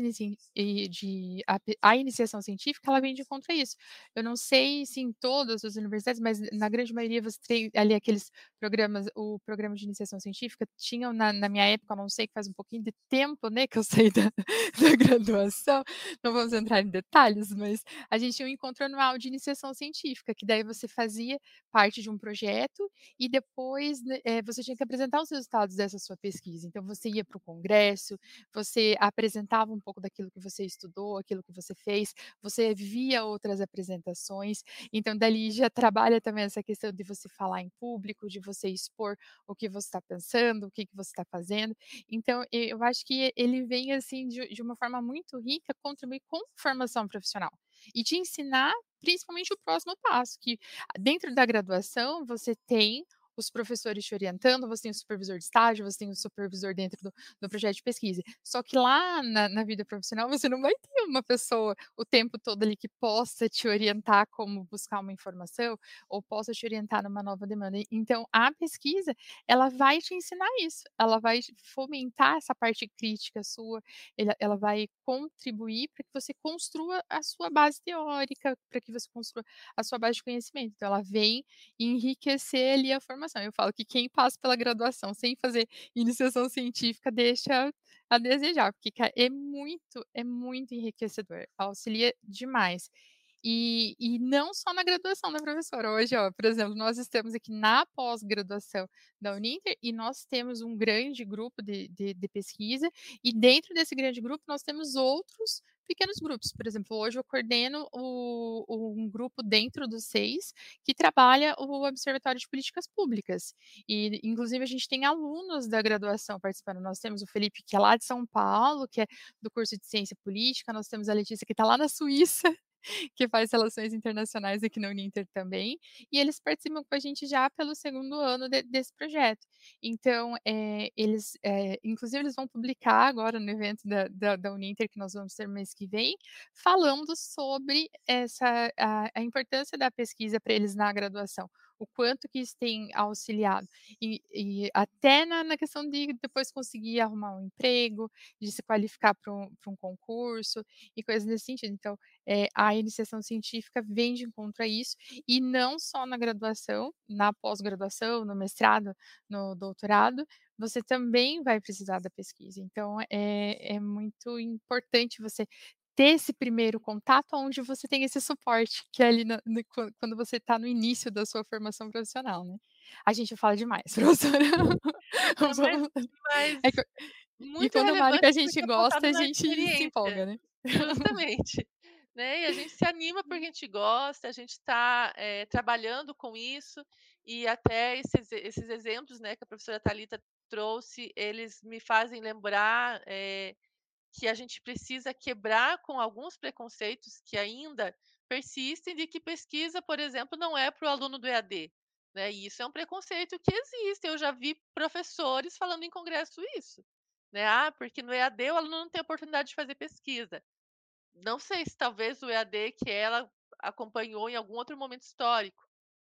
B: de a a iniciação científica, ela vem de encontro a isso. Eu não sei se em todas as universidades, mas na grande maioria você tem ali aqueles programas o programa de iniciação científica tinham na na minha época, não sei que faz um pouquinho de tempo, né, que eu saí da da graduação, não vamos entrar em detalhes, mas a gente tinha um encontro anual de iniciação científica, que daí você fazia parte de um projeto e depois, eh, você tinha que apresentar os resultados dessa sua pesquisa. Então você ia para o congresso, você apresentava um pouco daquilo que você estudou, aquilo que você fez, você via outras apresentações, então dali já trabalha também essa questão de você falar em público, de você expor o que você está pensando, o que que você está fazendo. Então eu acho que ele vem, assim, de de uma forma muito rica, contribuir com formação profissional, e te ensinar principalmente o próximo passo, que dentro da graduação você tem os professores te orientando, você tem o supervisor de estágio, você tem o supervisor dentro do, do projeto de pesquisa. Só que lá na, na, vida profissional você não vai ter uma pessoa o tempo todo ali que possa te orientar como buscar uma informação ou possa te orientar numa nova demanda. Então, a pesquisa, ela vai te ensinar isso, ela vai fomentar essa parte crítica sua, ela, ela vai contribuir para que você construa a sua base teórica, para que você construa a sua base de conhecimento. Então, ela vem enriquecer ali a formação formação. Eu falo que quem passa pela graduação sem fazer iniciação científica deixa a desejar, porque é muito, é muito enriquecedor, auxilia demais. E, e não só na graduação, né, professora? Hoje, ó, por exemplo, nós estamos aqui na pós-graduação da Uninter e nós temos um grande grupo de, de, de pesquisa, e dentro desse grande grupo nós temos outros pequenos grupos. Por exemplo, hoje eu coordeno o, um grupo dentro do SEIS que trabalha o Observatório de Políticas Públicas. E, inclusive, a gente tem alunos da graduação participando. Nós temos o Felipe, que é lá de São Paulo, que é do curso de Ciência Política. Nós temos a Letícia, que está lá na Suíça, que faz relações internacionais aqui na Uninter também, e eles participam com a gente já pelo segundo ano de, desse projeto. Então, é, eles, é, inclusive, eles vão publicar agora no evento da, da, da, Uninter, que nós vamos ter mês que vem, falando sobre essa, a, a importância da pesquisa para eles na graduação o quanto que isso tem auxiliado. E, e até na, na, questão de depois conseguir arrumar um emprego, de se qualificar para um, um, concurso e coisas nesse sentido. Então, é, a iniciação científica vem de encontro a isso, e não só na graduação, na pós-graduação, no mestrado, no doutorado, você também vai precisar da pesquisa. Então, é, é muito importante você ter esse primeiro contato onde você tem esse suporte, que é ali no, no, quando você está no início da sua formação profissional, né. A gente fala demais, professora.
C: Não, mas mas
B: é que e quando vale que a gente
C: é
B: gosta, a gente se empolga, né.
C: Justamente. Né, e a gente se anima porque a gente gosta, a gente está, eh, trabalhando com isso, e até esses esses exemplos, né, que a professora Thalita trouxe, eles me fazem lembrar, eh, que a gente precisa quebrar com alguns preconceitos que ainda persistem de que pesquisa, por exemplo, não é para o aluno do EAD, né, e isso é um preconceito que existe, eu já vi professores falando em congresso isso, né, "Ah, porque no EAD o aluno não tem oportunidade de fazer pesquisa". Não sei se talvez o EAD que ela acompanhou em algum outro momento histórico,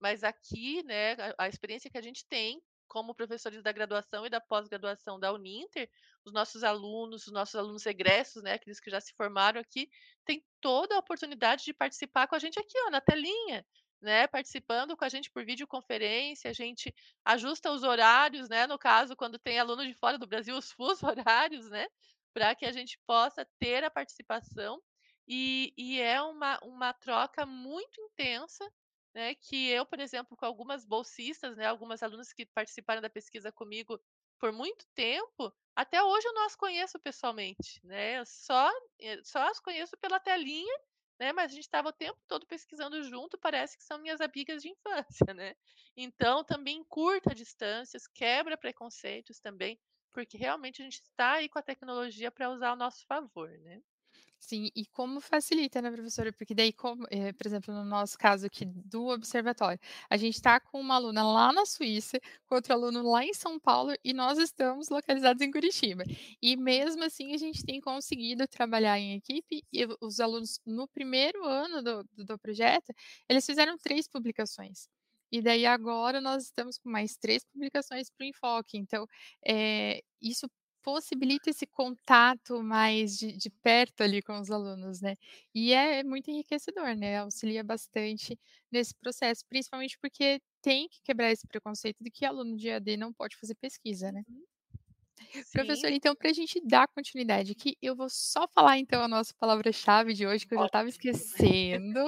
C: mas aqui, né, a a experiência que a gente tem, como professores da graduação e da pós-graduação da Uninter, os nossos alunos, os nossos alunos egressos, né, aqueles que já se formaram aqui, têm toda a oportunidade de participar com a gente aqui, ó, na telinha, né, participando com a gente por videoconferência, a gente ajusta os horários, né, no caso, quando tem aluno de fora do Brasil, os fusos horários, né, pra que a gente possa ter a participação, e e é uma uma troca muito intensa, né, que eu, por exemplo, com algumas bolsistas, né, algumas alunas que participaram da pesquisa comigo por muito tempo, até hoje eu não as conheço pessoalmente, né, só eh, só as conheço pela telinha, né, mas a gente estava o tempo todo pesquisando junto, parece que são minhas amigas de infância, né. Então também encurta distâncias, quebra preconceitos também, porque realmente a gente está aí com a tecnologia para usar ao nosso favor, né.
B: Sim, e como facilita, né, professora, porque daí como, eh, por exemplo, no nosso caso aqui do observatório, a gente está com uma aluna lá na Suíça, com outro aluno lá em São Paulo e nós estamos localizados em Curitiba. E mesmo assim a gente tem conseguido trabalhar em equipe e os alunos no primeiro ano do do projeto, eles fizeram 3 publicações. E daí agora nós estamos com mais 3 publicações para o enfoque, então, eh, isso possibilita esse contato mais de de perto ali com os alunos, né. E é muito enriquecedor, né, auxilia bastante nesse processo, principalmente porque tem que quebrar esse preconceito de que aluno de EAD não pode fazer pesquisa, né.
C: Uhum. Sim.
B: Professora, então para a gente dar continuidade aqui, eu vou só falar então a nossa palavra-chave de hoje, que eu já estava esquecendo.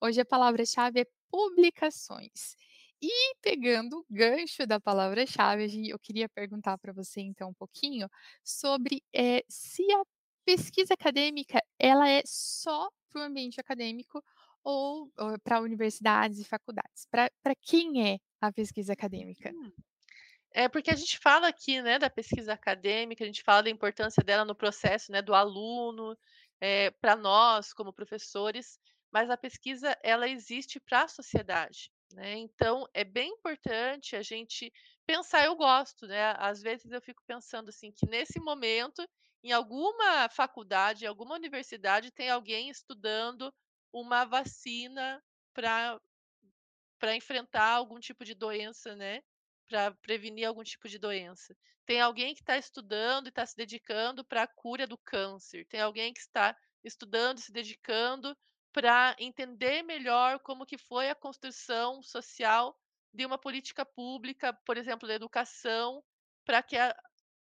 B: Hoje a palavra-chave é publicações. E pegando o gancho da palavra-chave, a eu queria perguntar para você então um pouquinho sobre, eh, se a pesquisa acadêmica, ela é só para o ambiente acadêmico ou ou para universidades e faculdades? Para para quem é a pesquisa acadêmica?
C: Hum. É porque a gente fala aqui, né, da pesquisa acadêmica, a gente fala da importância dela no processo, né, do aluno, eh, pra nós como professores, mas a pesquisa ela existe pra sociedade, né, então é bem importante a gente pensar eu gosto, né, às vezes eu fico pensando, assim, que nesse momento, em alguma faculdade, em alguma universidade, tem alguém estudando uma vacina pra pra enfrentar algum tipo de doença, né, pra prevenir algum tipo de doença. Tem alguém que tá estudando e tá se dedicando pra cura do câncer, tem alguém que está estudando e se dedicando pra entender melhor como que foi a construção social de uma política pública, por exemplo, da educação, pra que a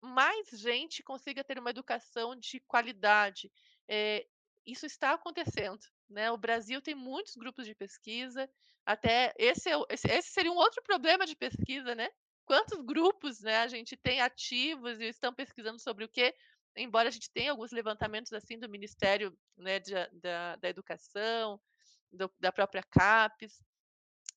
C: mais gente consiga ter uma educação de qualidade. Eh, isso está acontecendo, né, o Brasil tem muitos grupos de pesquisa, até esse é esse esse seria um outro problema de pesquisa, né, quantos grupos, né, a gente tem ativos e estão pesquisando sobre o quê, embora a gente tenha alguns levantamentos, assim, do Ministério, né, de da da Educação, do da própria CAPES,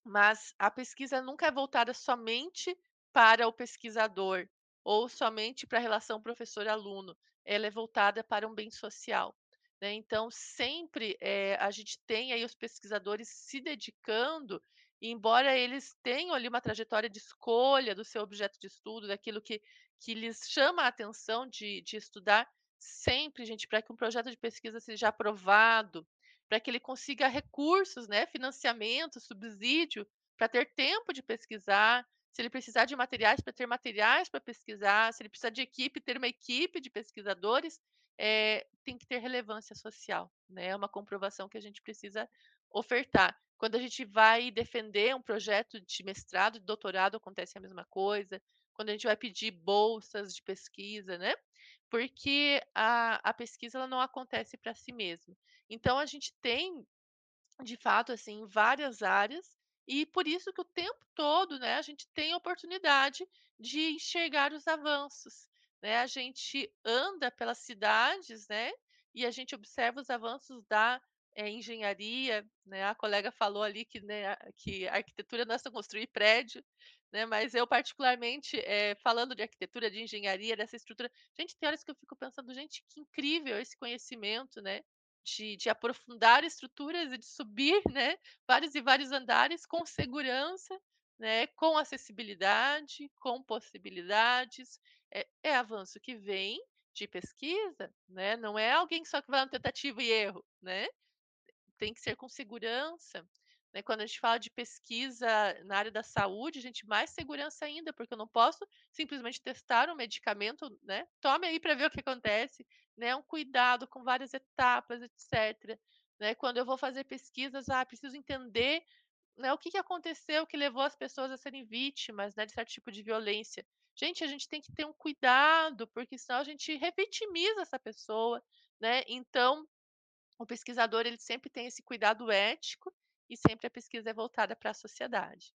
C: mas a pesquisa nunca é voltada somente para o pesquisador, ou somente pra relação professor-aluno, ela é voltada para um bem social, né, então sempre, eh, a gente tem aí os pesquisadores se dedicando, embora eles tenham ali uma trajetória de escolha do seu objeto de estudo, daquilo que que lhes chama a atenção de de estudar, sempre gente, pra que um projeto de pesquisa seja aprovado, pra que ele consiga recursos, né, financiamento, subsídio, pra ter tempo de pesquisar, se ele precisar de materiais, pra ter materiais pra pesquisar, se ele precisar de equipe, ter uma equipe de pesquisadores, eh, tem que ter relevância social, né, é uma comprovação que a gente precisa ofertar. Quando a gente vai defender um projeto de mestrado, de doutorado, acontece a mesma coisa, quando a gente vai pedir bolsas de pesquisa, né, porque a a pesquisa ela não acontece pra si mesma. Então a gente tem, de fato, assim, várias áreas, e por isso que o tempo todo, né, a gente tem oportunidade de enxergar os avanços, né, a gente anda pelas cidades, né, e a gente observa os avanços da, eh, engenharia, né, a colega falou ali que, né, que arquitetura não é só construir prédio, né, mas eu particularmente, eh, falando de arquitetura, de engenharia, dessa estrutura gente, tem horas que eu fico pensando: "Gente, que incrível esse conhecimento, né, de de aprofundar estruturas e de subir, né, vários e vários andares com segurança, né, com acessibilidade, com possibilidades", é é avanço que vem de pesquisa, né, não é alguém só que vai na tentativa e erro, né, tem que ser com segurança, né, quando a gente fala de pesquisa na área da saúde, gente, mais segurança ainda, porque eu não posso simplesmente testar um medicamento, né, "Tome aí pra ver o que acontece", né, um cuidado com várias etapas, etcétera, né, quando eu vou fazer pesquisas, ah, preciso entender, né, o que que aconteceu que levou as pessoas a serem vítimas, né, de certo tipo de violência. Gente, a gente tem que ter um cuidado, porque senão a gente revitimiza essa pessoa, né, então, o pesquisador ele sempre tem esse cuidado ético, e sempre a pesquisa é voltada pra sociedade.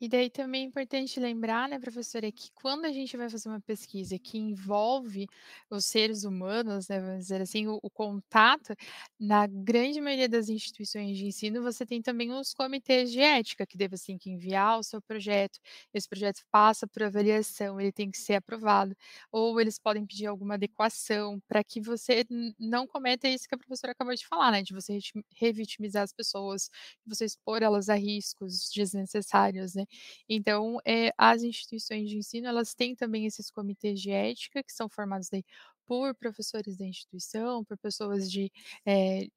B: E daí também é importante lembrar, né, professora, que quando a gente vai fazer uma pesquisa que envolve os seres humanos, né, vamos dizer assim, o o contato, na grande maioria das instituições de ensino, você tem também os comitês de ética, que você tem que enviar o seu projeto, esse projeto passa por avaliação, ele tem que ser aprovado, ou eles podem pedir alguma adequação pra que você não cometa isso que a professora acabou de falar, né, de você revitimizar as pessoas, você expor elas a riscos desnecessários, né. Então, eh, as instituições de ensino, elas têm também esses comitês de ética, que são formados daí por professores da instituição, por pessoas de, eh,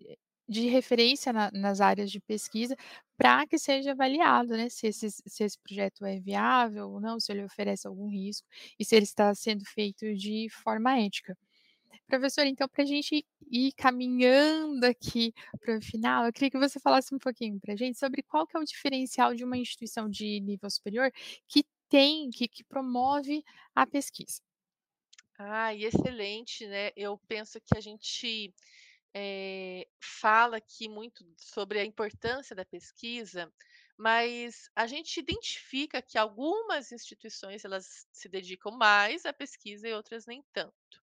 B: de referência na nas áreas de pesquisa, pra que seja avaliado, né, se esses se esse projeto é viável ou não, se ele oferece algum risco, e se ele está sendo feito de forma ética. Professora, então, pra gente ir caminhando aqui para o final, eu queria que você falasse um pouquinho pra gente sobre qual que é o diferencial de uma instituição de nível superior que tem que que promove a pesquisa.
C: Ai, excelente, né, eu penso que a gente, eh, fala aqui muito sobre a importância da pesquisa, mas a gente identifica que algumas instituições, elas se dedicam mais à pesquisa e outras nem tanto.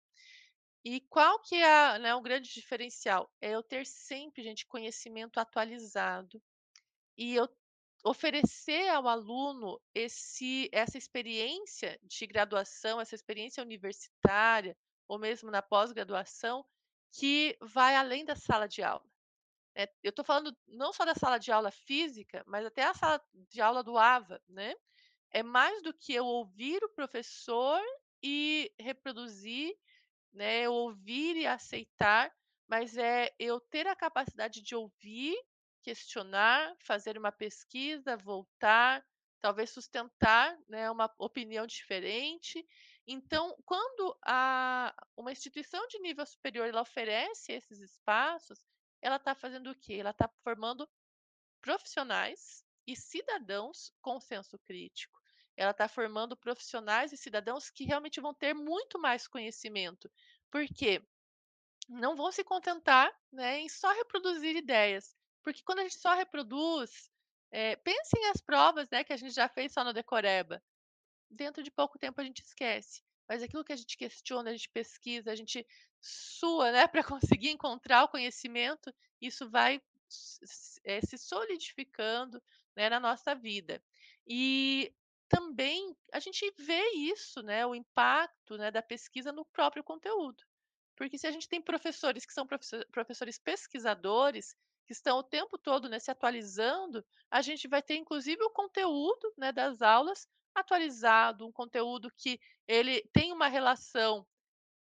C: E qual que é né, o grande diferencial? É eu ter sempre, gente, conhecimento atualizado, e eu oferecer ao aluno esse essa experiência de graduação, essa experiência universitária, ou mesmo na pós-graduação, que vai além da sala de aula. Eh, eu estou falando não só da sala de aula física, mas até a sala de aula do AVA, né. É mais do que eu ouvir o professor e reproduzir, né, eu ouvir e aceitar, mas é eu ter a capacidade de ouvir, questionar, fazer uma pesquisa, voltar, talvez sustentar, né, uma opinião diferente. Então, quando a uma instituição de nível superior, ela oferece esses espaços, ela está fazendo o quê? Ela está formando profissionais e cidadãos com senso crítico. Ela está formando profissionais e cidadãos que realmente vão ter muito mais conhecimento. Por quê? Não vão se contentar, né, em só reproduzir ideias, porque quando a gente só reproduz, eh, pensem as provas, né, que a gente já fez só no decoreba. Dentro de pouco tempo a gente esquece, mas aquilo que a gente questiona, a gente pesquisa, a gente sua, né, para conseguir encontrar o conhecimento, isso vai eh, se solidificando, né, na nossa vida. E também a gente vê isso, né, o impacto, né, da pesquisa no próprio conteúdo. Porque se a gente tem professores que são professor professores pesquisadores, que estão o tempo todo, né, se atualizando, a gente vai ter inclusive o conteúdo, né, das aulas atualizado, um conteúdo que ele tem uma relação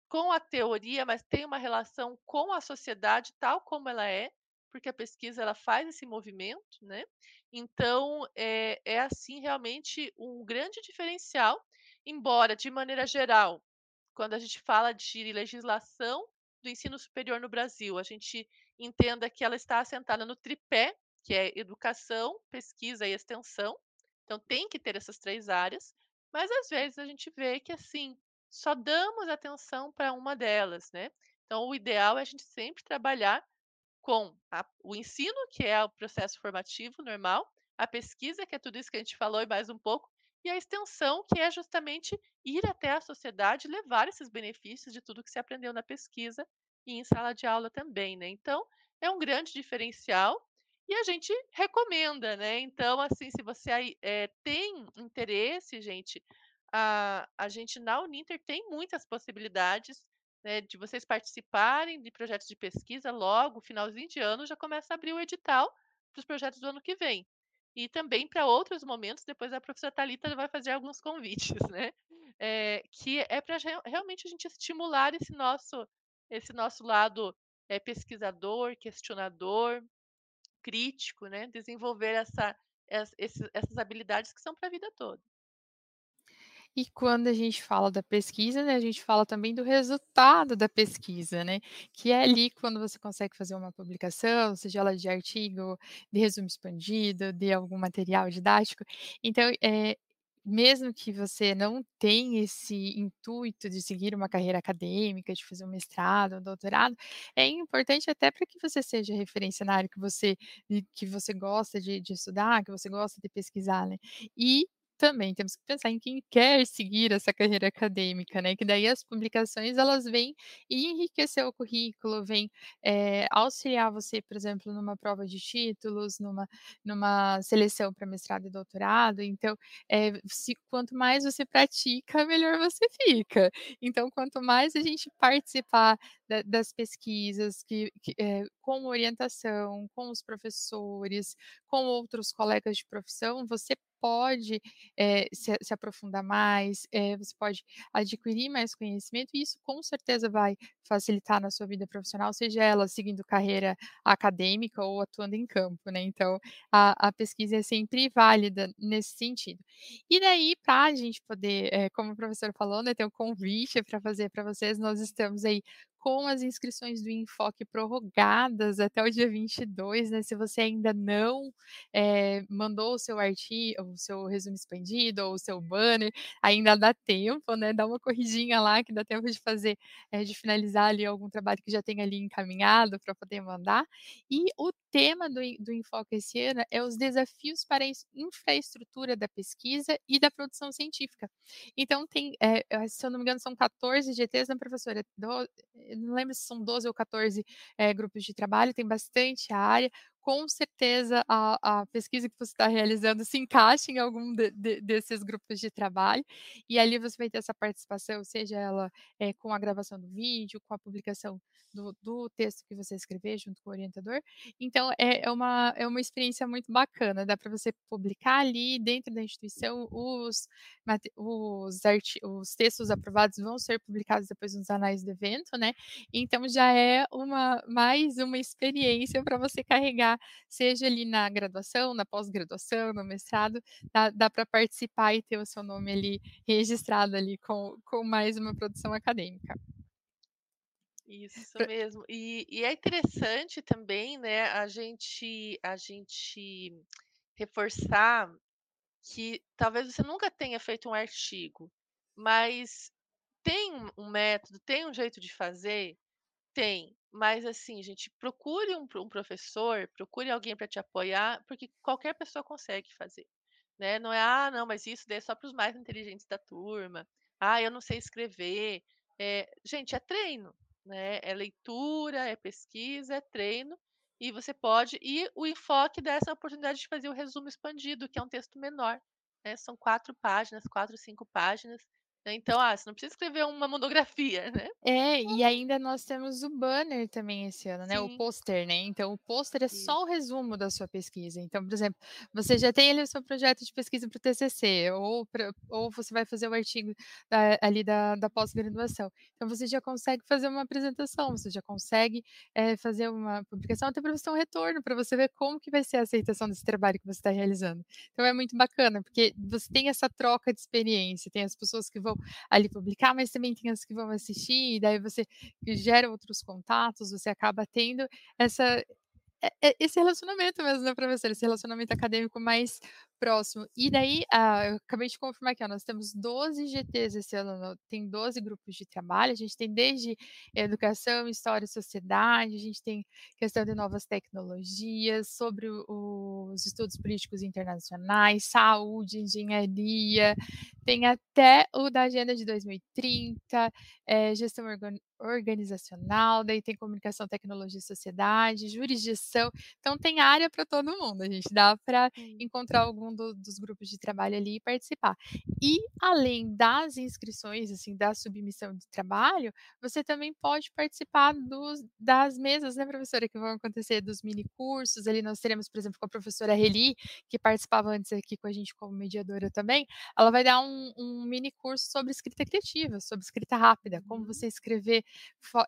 C: com a teoria, mas tem uma relação com a sociedade tal como ela é, porque a pesquisa ela faz esse movimento, né. Então, é é assim realmente um grande diferencial, embora de maneira geral, quando a gente fala de legislação do ensino superior no Brasil, a gente entenda que ela está assentada no tripé, que é educação, pesquisa e extensão. Então tem que ter essas 3 áreas, mas às vezes a gente vê que, assim, só damos atenção para uma delas, né. Então o ideal é a gente sempre trabalhar com a o ensino, que é o processo formativo normal, a pesquisa, que é tudo isso que a gente falou e mais um pouco, e a extensão, que é justamente ir até a sociedade levar esses benefícios de tudo que se aprendeu na pesquisa e em sala de aula também, né. Então, é um grande diferencial e a gente recomenda, né. Então, assim, se você eh, tem interesse, gente, a a gente na Uninter tem muitas possibilidades, né, de vocês participarem de projetos de pesquisa logo, finalzinho de ano, já começa a abrir o edital para os projetos do ano que vem. E também para outros momentos, depois a professora Thalita vai fazer alguns convites, né. Eh, que é para real realmente a gente estimular esse nosso esse nosso lado, eh, pesquisador, questionador, crítico, né, desenvolver essa ess esses essas habilidades que são para a vida toda.
B: E quando a gente fala da pesquisa, né, a gente fala também do resultado da pesquisa, né, que é ali quando você consegue fazer uma publicação, seja ela de artigo, de resumo expandido, de algum material didático. Então, eh, mesmo que você não tenha esse intuito de seguir uma carreira acadêmica, de fazer um mestrado, um doutorado, é importante até para que você seja referência na área que você que você gosta de de estudar, que você gosta de pesquisar, né. E também temos que pensar em quem quer seguir essa carreira acadêmica, né, que daí as publicações elas vêm enriquecer o currículo, vêm, eh, auxiliar você, por exemplo, numa prova de títulos, numa numa seleção para mestrado e doutorado, então, eh, se quanto mais você pratica, melhor você fica. Então quanto mais a gente participar da das pesquisas que que, eh, com orientação, com os professores, com outros colegas de profissão, você pode, eh, se se aprofundar mais, eh, você pode adquirir mais conhecimento e isso com certeza vai facilitar na sua vida profissional, seja ela seguindo carreira acadêmica ou atuando em campo, né, então a a pesquisa é sempre válida nesse sentido. E daí pra a gente poder, eh, como o professor falou, né, tem um convite para fazer para vocês, nós estamos aí com as inscrições do Enfoque prorrogadas até o dia 22, né, se você ainda não, eh, mandou o seu arti o seu resumo expandido ou o seu banner, ainda dá tempo, né, dá uma corridinha lá que dá tempo de fazer, eh, de finalizar ali algum trabalho que já tenha ali encaminhado para poder mandar. E o tema do do Enfoque esse ano é os desafios para a infraestrutura da pesquisa e da produção científica. Então tem, eh, se eu não me engano são 14 GTs, né, professora? Não lembro se são 12 ou 14, eh, grupos de trabalho, tem bastante área, com certeza a a pesquisa que você está realizando se encaixe em algum de de desses grupos de trabalho, e ali você vai ter essa participação, seja ela, eh, com a gravação do vídeo, com a publicação do do texto que você escrever junto com o orientador. Então é é uma é uma experiência muito bacana, dá para você publicar ali dentro da instituição os os os textos aprovados vão ser publicados depois nos anais do evento, né, então já é uma mais uma experiência para você carregar, seja ali na graduação, na pós-graduação, no mestrado, dá dá para participar e ter o seu nome ali registrado ali com com mais uma produção acadêmica.
C: Isso mesmo. E e é interessante também, né, a gente a gente reforçar que talvez você nunca tenha feito um artigo, mas tem um um método, tem um jeito de fazer? Tem, mas assim, gente, procure um um professor, procure alguém para te apoiar, porque qualquer pessoa consegue fazer, né, não é: "Ah, não, mas isso daí é só para os mais inteligentes da turma. Ah, eu não sei escrever". Eh, gente, é treino, né, é leitura, é pesquisa, é treino, e você pode e o enfoque dá essa oportunidade de fazer o resumo expandido, que é um texto menor, né, são 4 páginas, 4, 5 páginas, então, ah, você não precisa escrever uma monografia, né.
B: É, e ainda nós temos o banner também esse ano, né, o
C: Sim.
B: pôster, né, então o pôster é
C: Isso.
B: só o resumo da sua pesquisa. Então, por exemplo, você já tem ali o seu projeto de pesquisa para o TCC ou pra ou você vai fazer o artigo da ali da da pós-graduação. Então você já consegue fazer uma apresentação, você já consegue, eh, fazer uma publicação, até para você ter um retorno, para você ver como que vai ser a aceitação desse trabalho que você está realizando. Então é muito bacana, porque você tem essa troca de experiência, tem as pessoas que vão ali publicar, mas também tem as que vão assistir, e daí você gera outros contatos, você acaba tendo essa e e esse relacionamento mesmo, né, professor, esse relacionamento acadêmico mais próximo. E daí, ah, eu acabei de confirmar aqui, ó, nós temos 12 GTs esse ano no tem 12 grupos de trabalho, a gente tem desde educação, história e sociedade, a gente tem questão de novas tecnologias, sobre o os estudos políticos internacionais, saúde, engenharia, tem até o da agenda de 2030, eh, gestão organ organizacional, daí tem comunicação, tecnologia e sociedade, jurisdição, então tem área para todo mundo, a gente dá para encontrar algum do dos grupos de trabalho ali e participar. E além das inscrições, assim, da submissão de trabalho, você também pode participar dos das mesas, né, professora, que vão acontecer dos mini cursos, ali nós teremos, por exemplo, com a professora Reli, que participava antes aqui com a gente como mediadora também, ela vai dar um um mini curso sobre escrita criativa, sobre escrita rápida, como
C: Uhum.
B: você escrever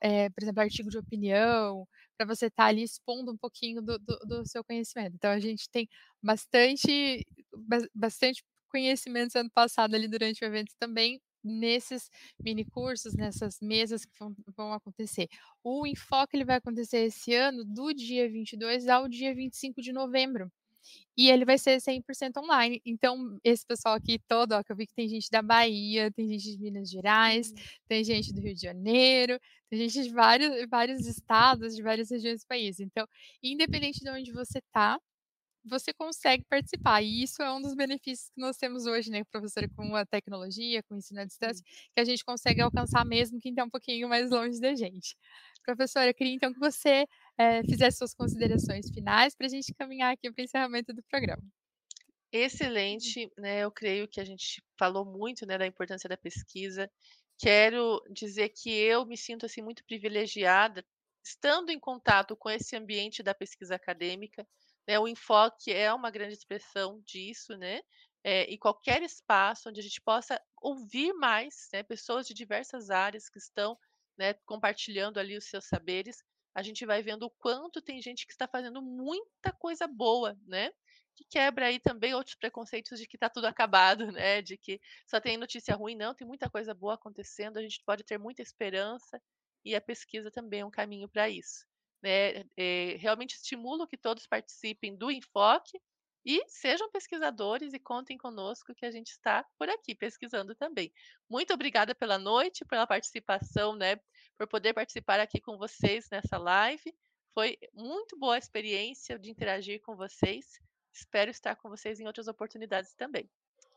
B: eh, por exemplo, artigo de opinião, para você estar ali expondo um pouquinho do do do seu conhecimento. Então a gente tem bastante bas bastante conhecimentos ano passado ali durante o evento também, nesses mini cursos, nessas mesas que vão vão acontecer. O enfoque ele vai acontecer esse ano do dia 22 ao dia 25 de novembro, e ele vai ser 100% online. Então esse pessoal aqui todo, ó, que eu vi que tem gente da Bahia, tem gente de Minas Gerais,
C: Hum.
B: tem gente do Rio de Janeiro, tem gente de vários vários estados, de várias regiões do país. Então, independente de onde você está, você consegue participar, e isso é um dos benefícios que nós temos hoje, né, professora, com a tecnologia, com o ensino à distância, que a gente consegue alcançar mesmo quem está um pouquinho mais longe da gente. Professora, eu queria então que você, fizesse suas considerações finais para a gente caminhar aqui para o encerramento do programa.
C: Excelente, né, eu creio que a gente falou muito, né, da importância da pesquisa. Quero dizer que eu me sinto, assim, muito privilegiada, estando em contato com esse ambiente da pesquisa acadêmica, né, o enfoque é uma grande expressão disso, né, eh, e qualquer espaço onde a gente possa ouvir mais, né, pessoas de diversas áreas que estão, né, compartilhando ali os seus saberes, a gente vai vendo o quanto tem gente que está fazendo muita coisa boa, né, que quebra aí também outros preconceitos de que está tudo acabado, né, de que só tem notícia ruim, não, tem muita coisa boa acontecendo, a gente pode ter muita esperança, e a pesquisa também é um caminho para isso, né. Eh, realmente estimulo que todos participem do enfoque, e sejam pesquisadores e contem conosco que a gente está por aqui pesquisando também. Muito obrigada pela noite, pela participação, né, por poder participar aqui com vocês nessa live, foi muito boa a experiência de interagir com vocês, espero estar com vocês em outras oportunidades também.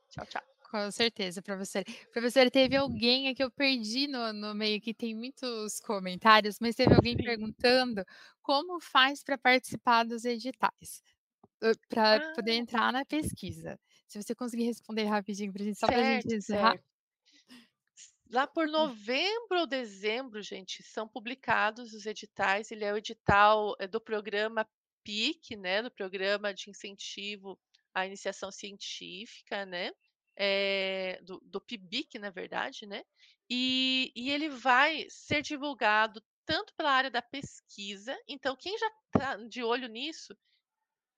C: Tchau, tchau.
B: Com certeza, professora. Professora, teve alguém que eu perdi no no meio, que tem muitos comentários, mas teve alguém
C: Sim.
B: perguntando como faz para participar dos editais? Pra poder
C: Ah.
B: entrar na pesquisa. Se você conseguir responder rapidinho pra gente, só pra gente
C: Certo,
B: encerrar.
C: Lá por novembro ou dezembro, gente, são publicados os editais, ele é o edital, eh, do programa PIC, né, do Programa de Incentivo à Iniciação Científica, né, eh, do do PIBIC, na verdade, né, e e ele vai ser divulgado tanto pela área da pesquisa, então quem já tá de olho nisso,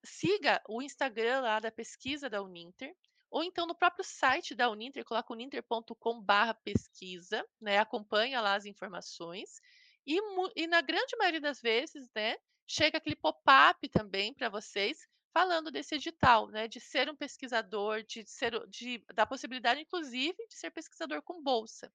C: siga o Instagram lá da pesquisa da Uninter, ou então no próprio site da Uninter, coloca uninter.com/pesquisa, né, acompanha lá as informações, e e na grande maioria das vezes, né, chega aquele pop-up também pra vocês, falando desse edital, né, de ser um pesquisador, de ser de da possibilidade inclusive de ser pesquisador com bolsa,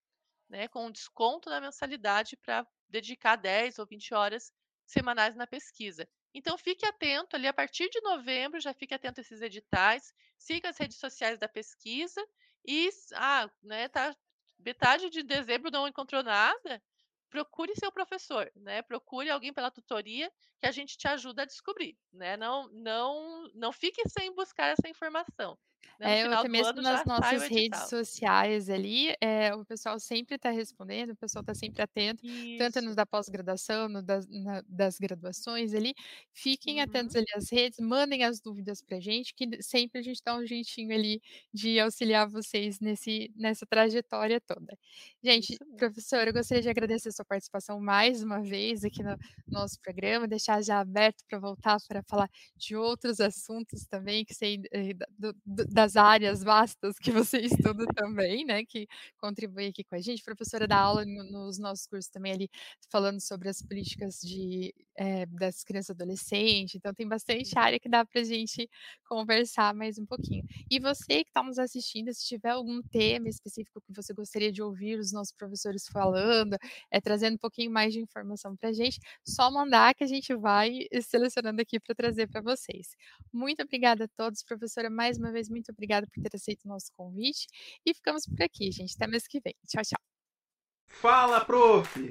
C: né, com desconto na mensalidade pra dedicar 10 ou 20 horas semanais na pesquisa. Então fique atento ali, a partir de novembro, já fique atento a esses editais, siga as redes sociais da pesquisa e ah, né, tá metade de dezembro não encontrou nada, procure seu professor, né, procure alguém pela tutoria, que a gente te ajuda a descobrir, né, não não não fique sem buscar essa informação,
B: É,
C: final
B: até mesmo nas nossas redes sociais ali, eh, o pessoal sempre tá respondendo, o pessoal tá sempre atento, tanto nos
C: Isso.
B: da pós-graduação, no das na das graduações ali, fiquem atentos
C: Uhum.
B: ali às redes, mandem as dúvidas pra gente, que sempre a gente dá um jeitinho ali de auxiliar vocês nesse nessa trajetória toda. Gente,
C: Isso
B: professora, eu gostaria de agradecer a sua participação mais uma vez aqui no nosso programa, deixar já aberto pra voltar pra falar de outros assuntos também, que sei, eh, do do das áreas vastas que você estuda também, né, que contribui aqui com a gente. Professora dá aula no nos nossos cursos também ali, falando sobre as políticas de eh, das crianças e adolescente, então tem bastante
C: Uhum.
B: área que dá pra gente conversar mais um pouquinho. E você que tá nos assistindo, se tiver algum tema específico que você gostaria de ouvir os nossos professores falando, eh, trazendo um pouquinho mais de informação pra gente, só mandar que a gente vai selecionando aqui pra trazer pra vocês. Muito obrigada a todos, professora, mais uma vez, muito obrigada por ter aceito o nosso convite, e ficamos por aqui, gente, até mês que vem. Tchau, tchau.
A: Fala prof.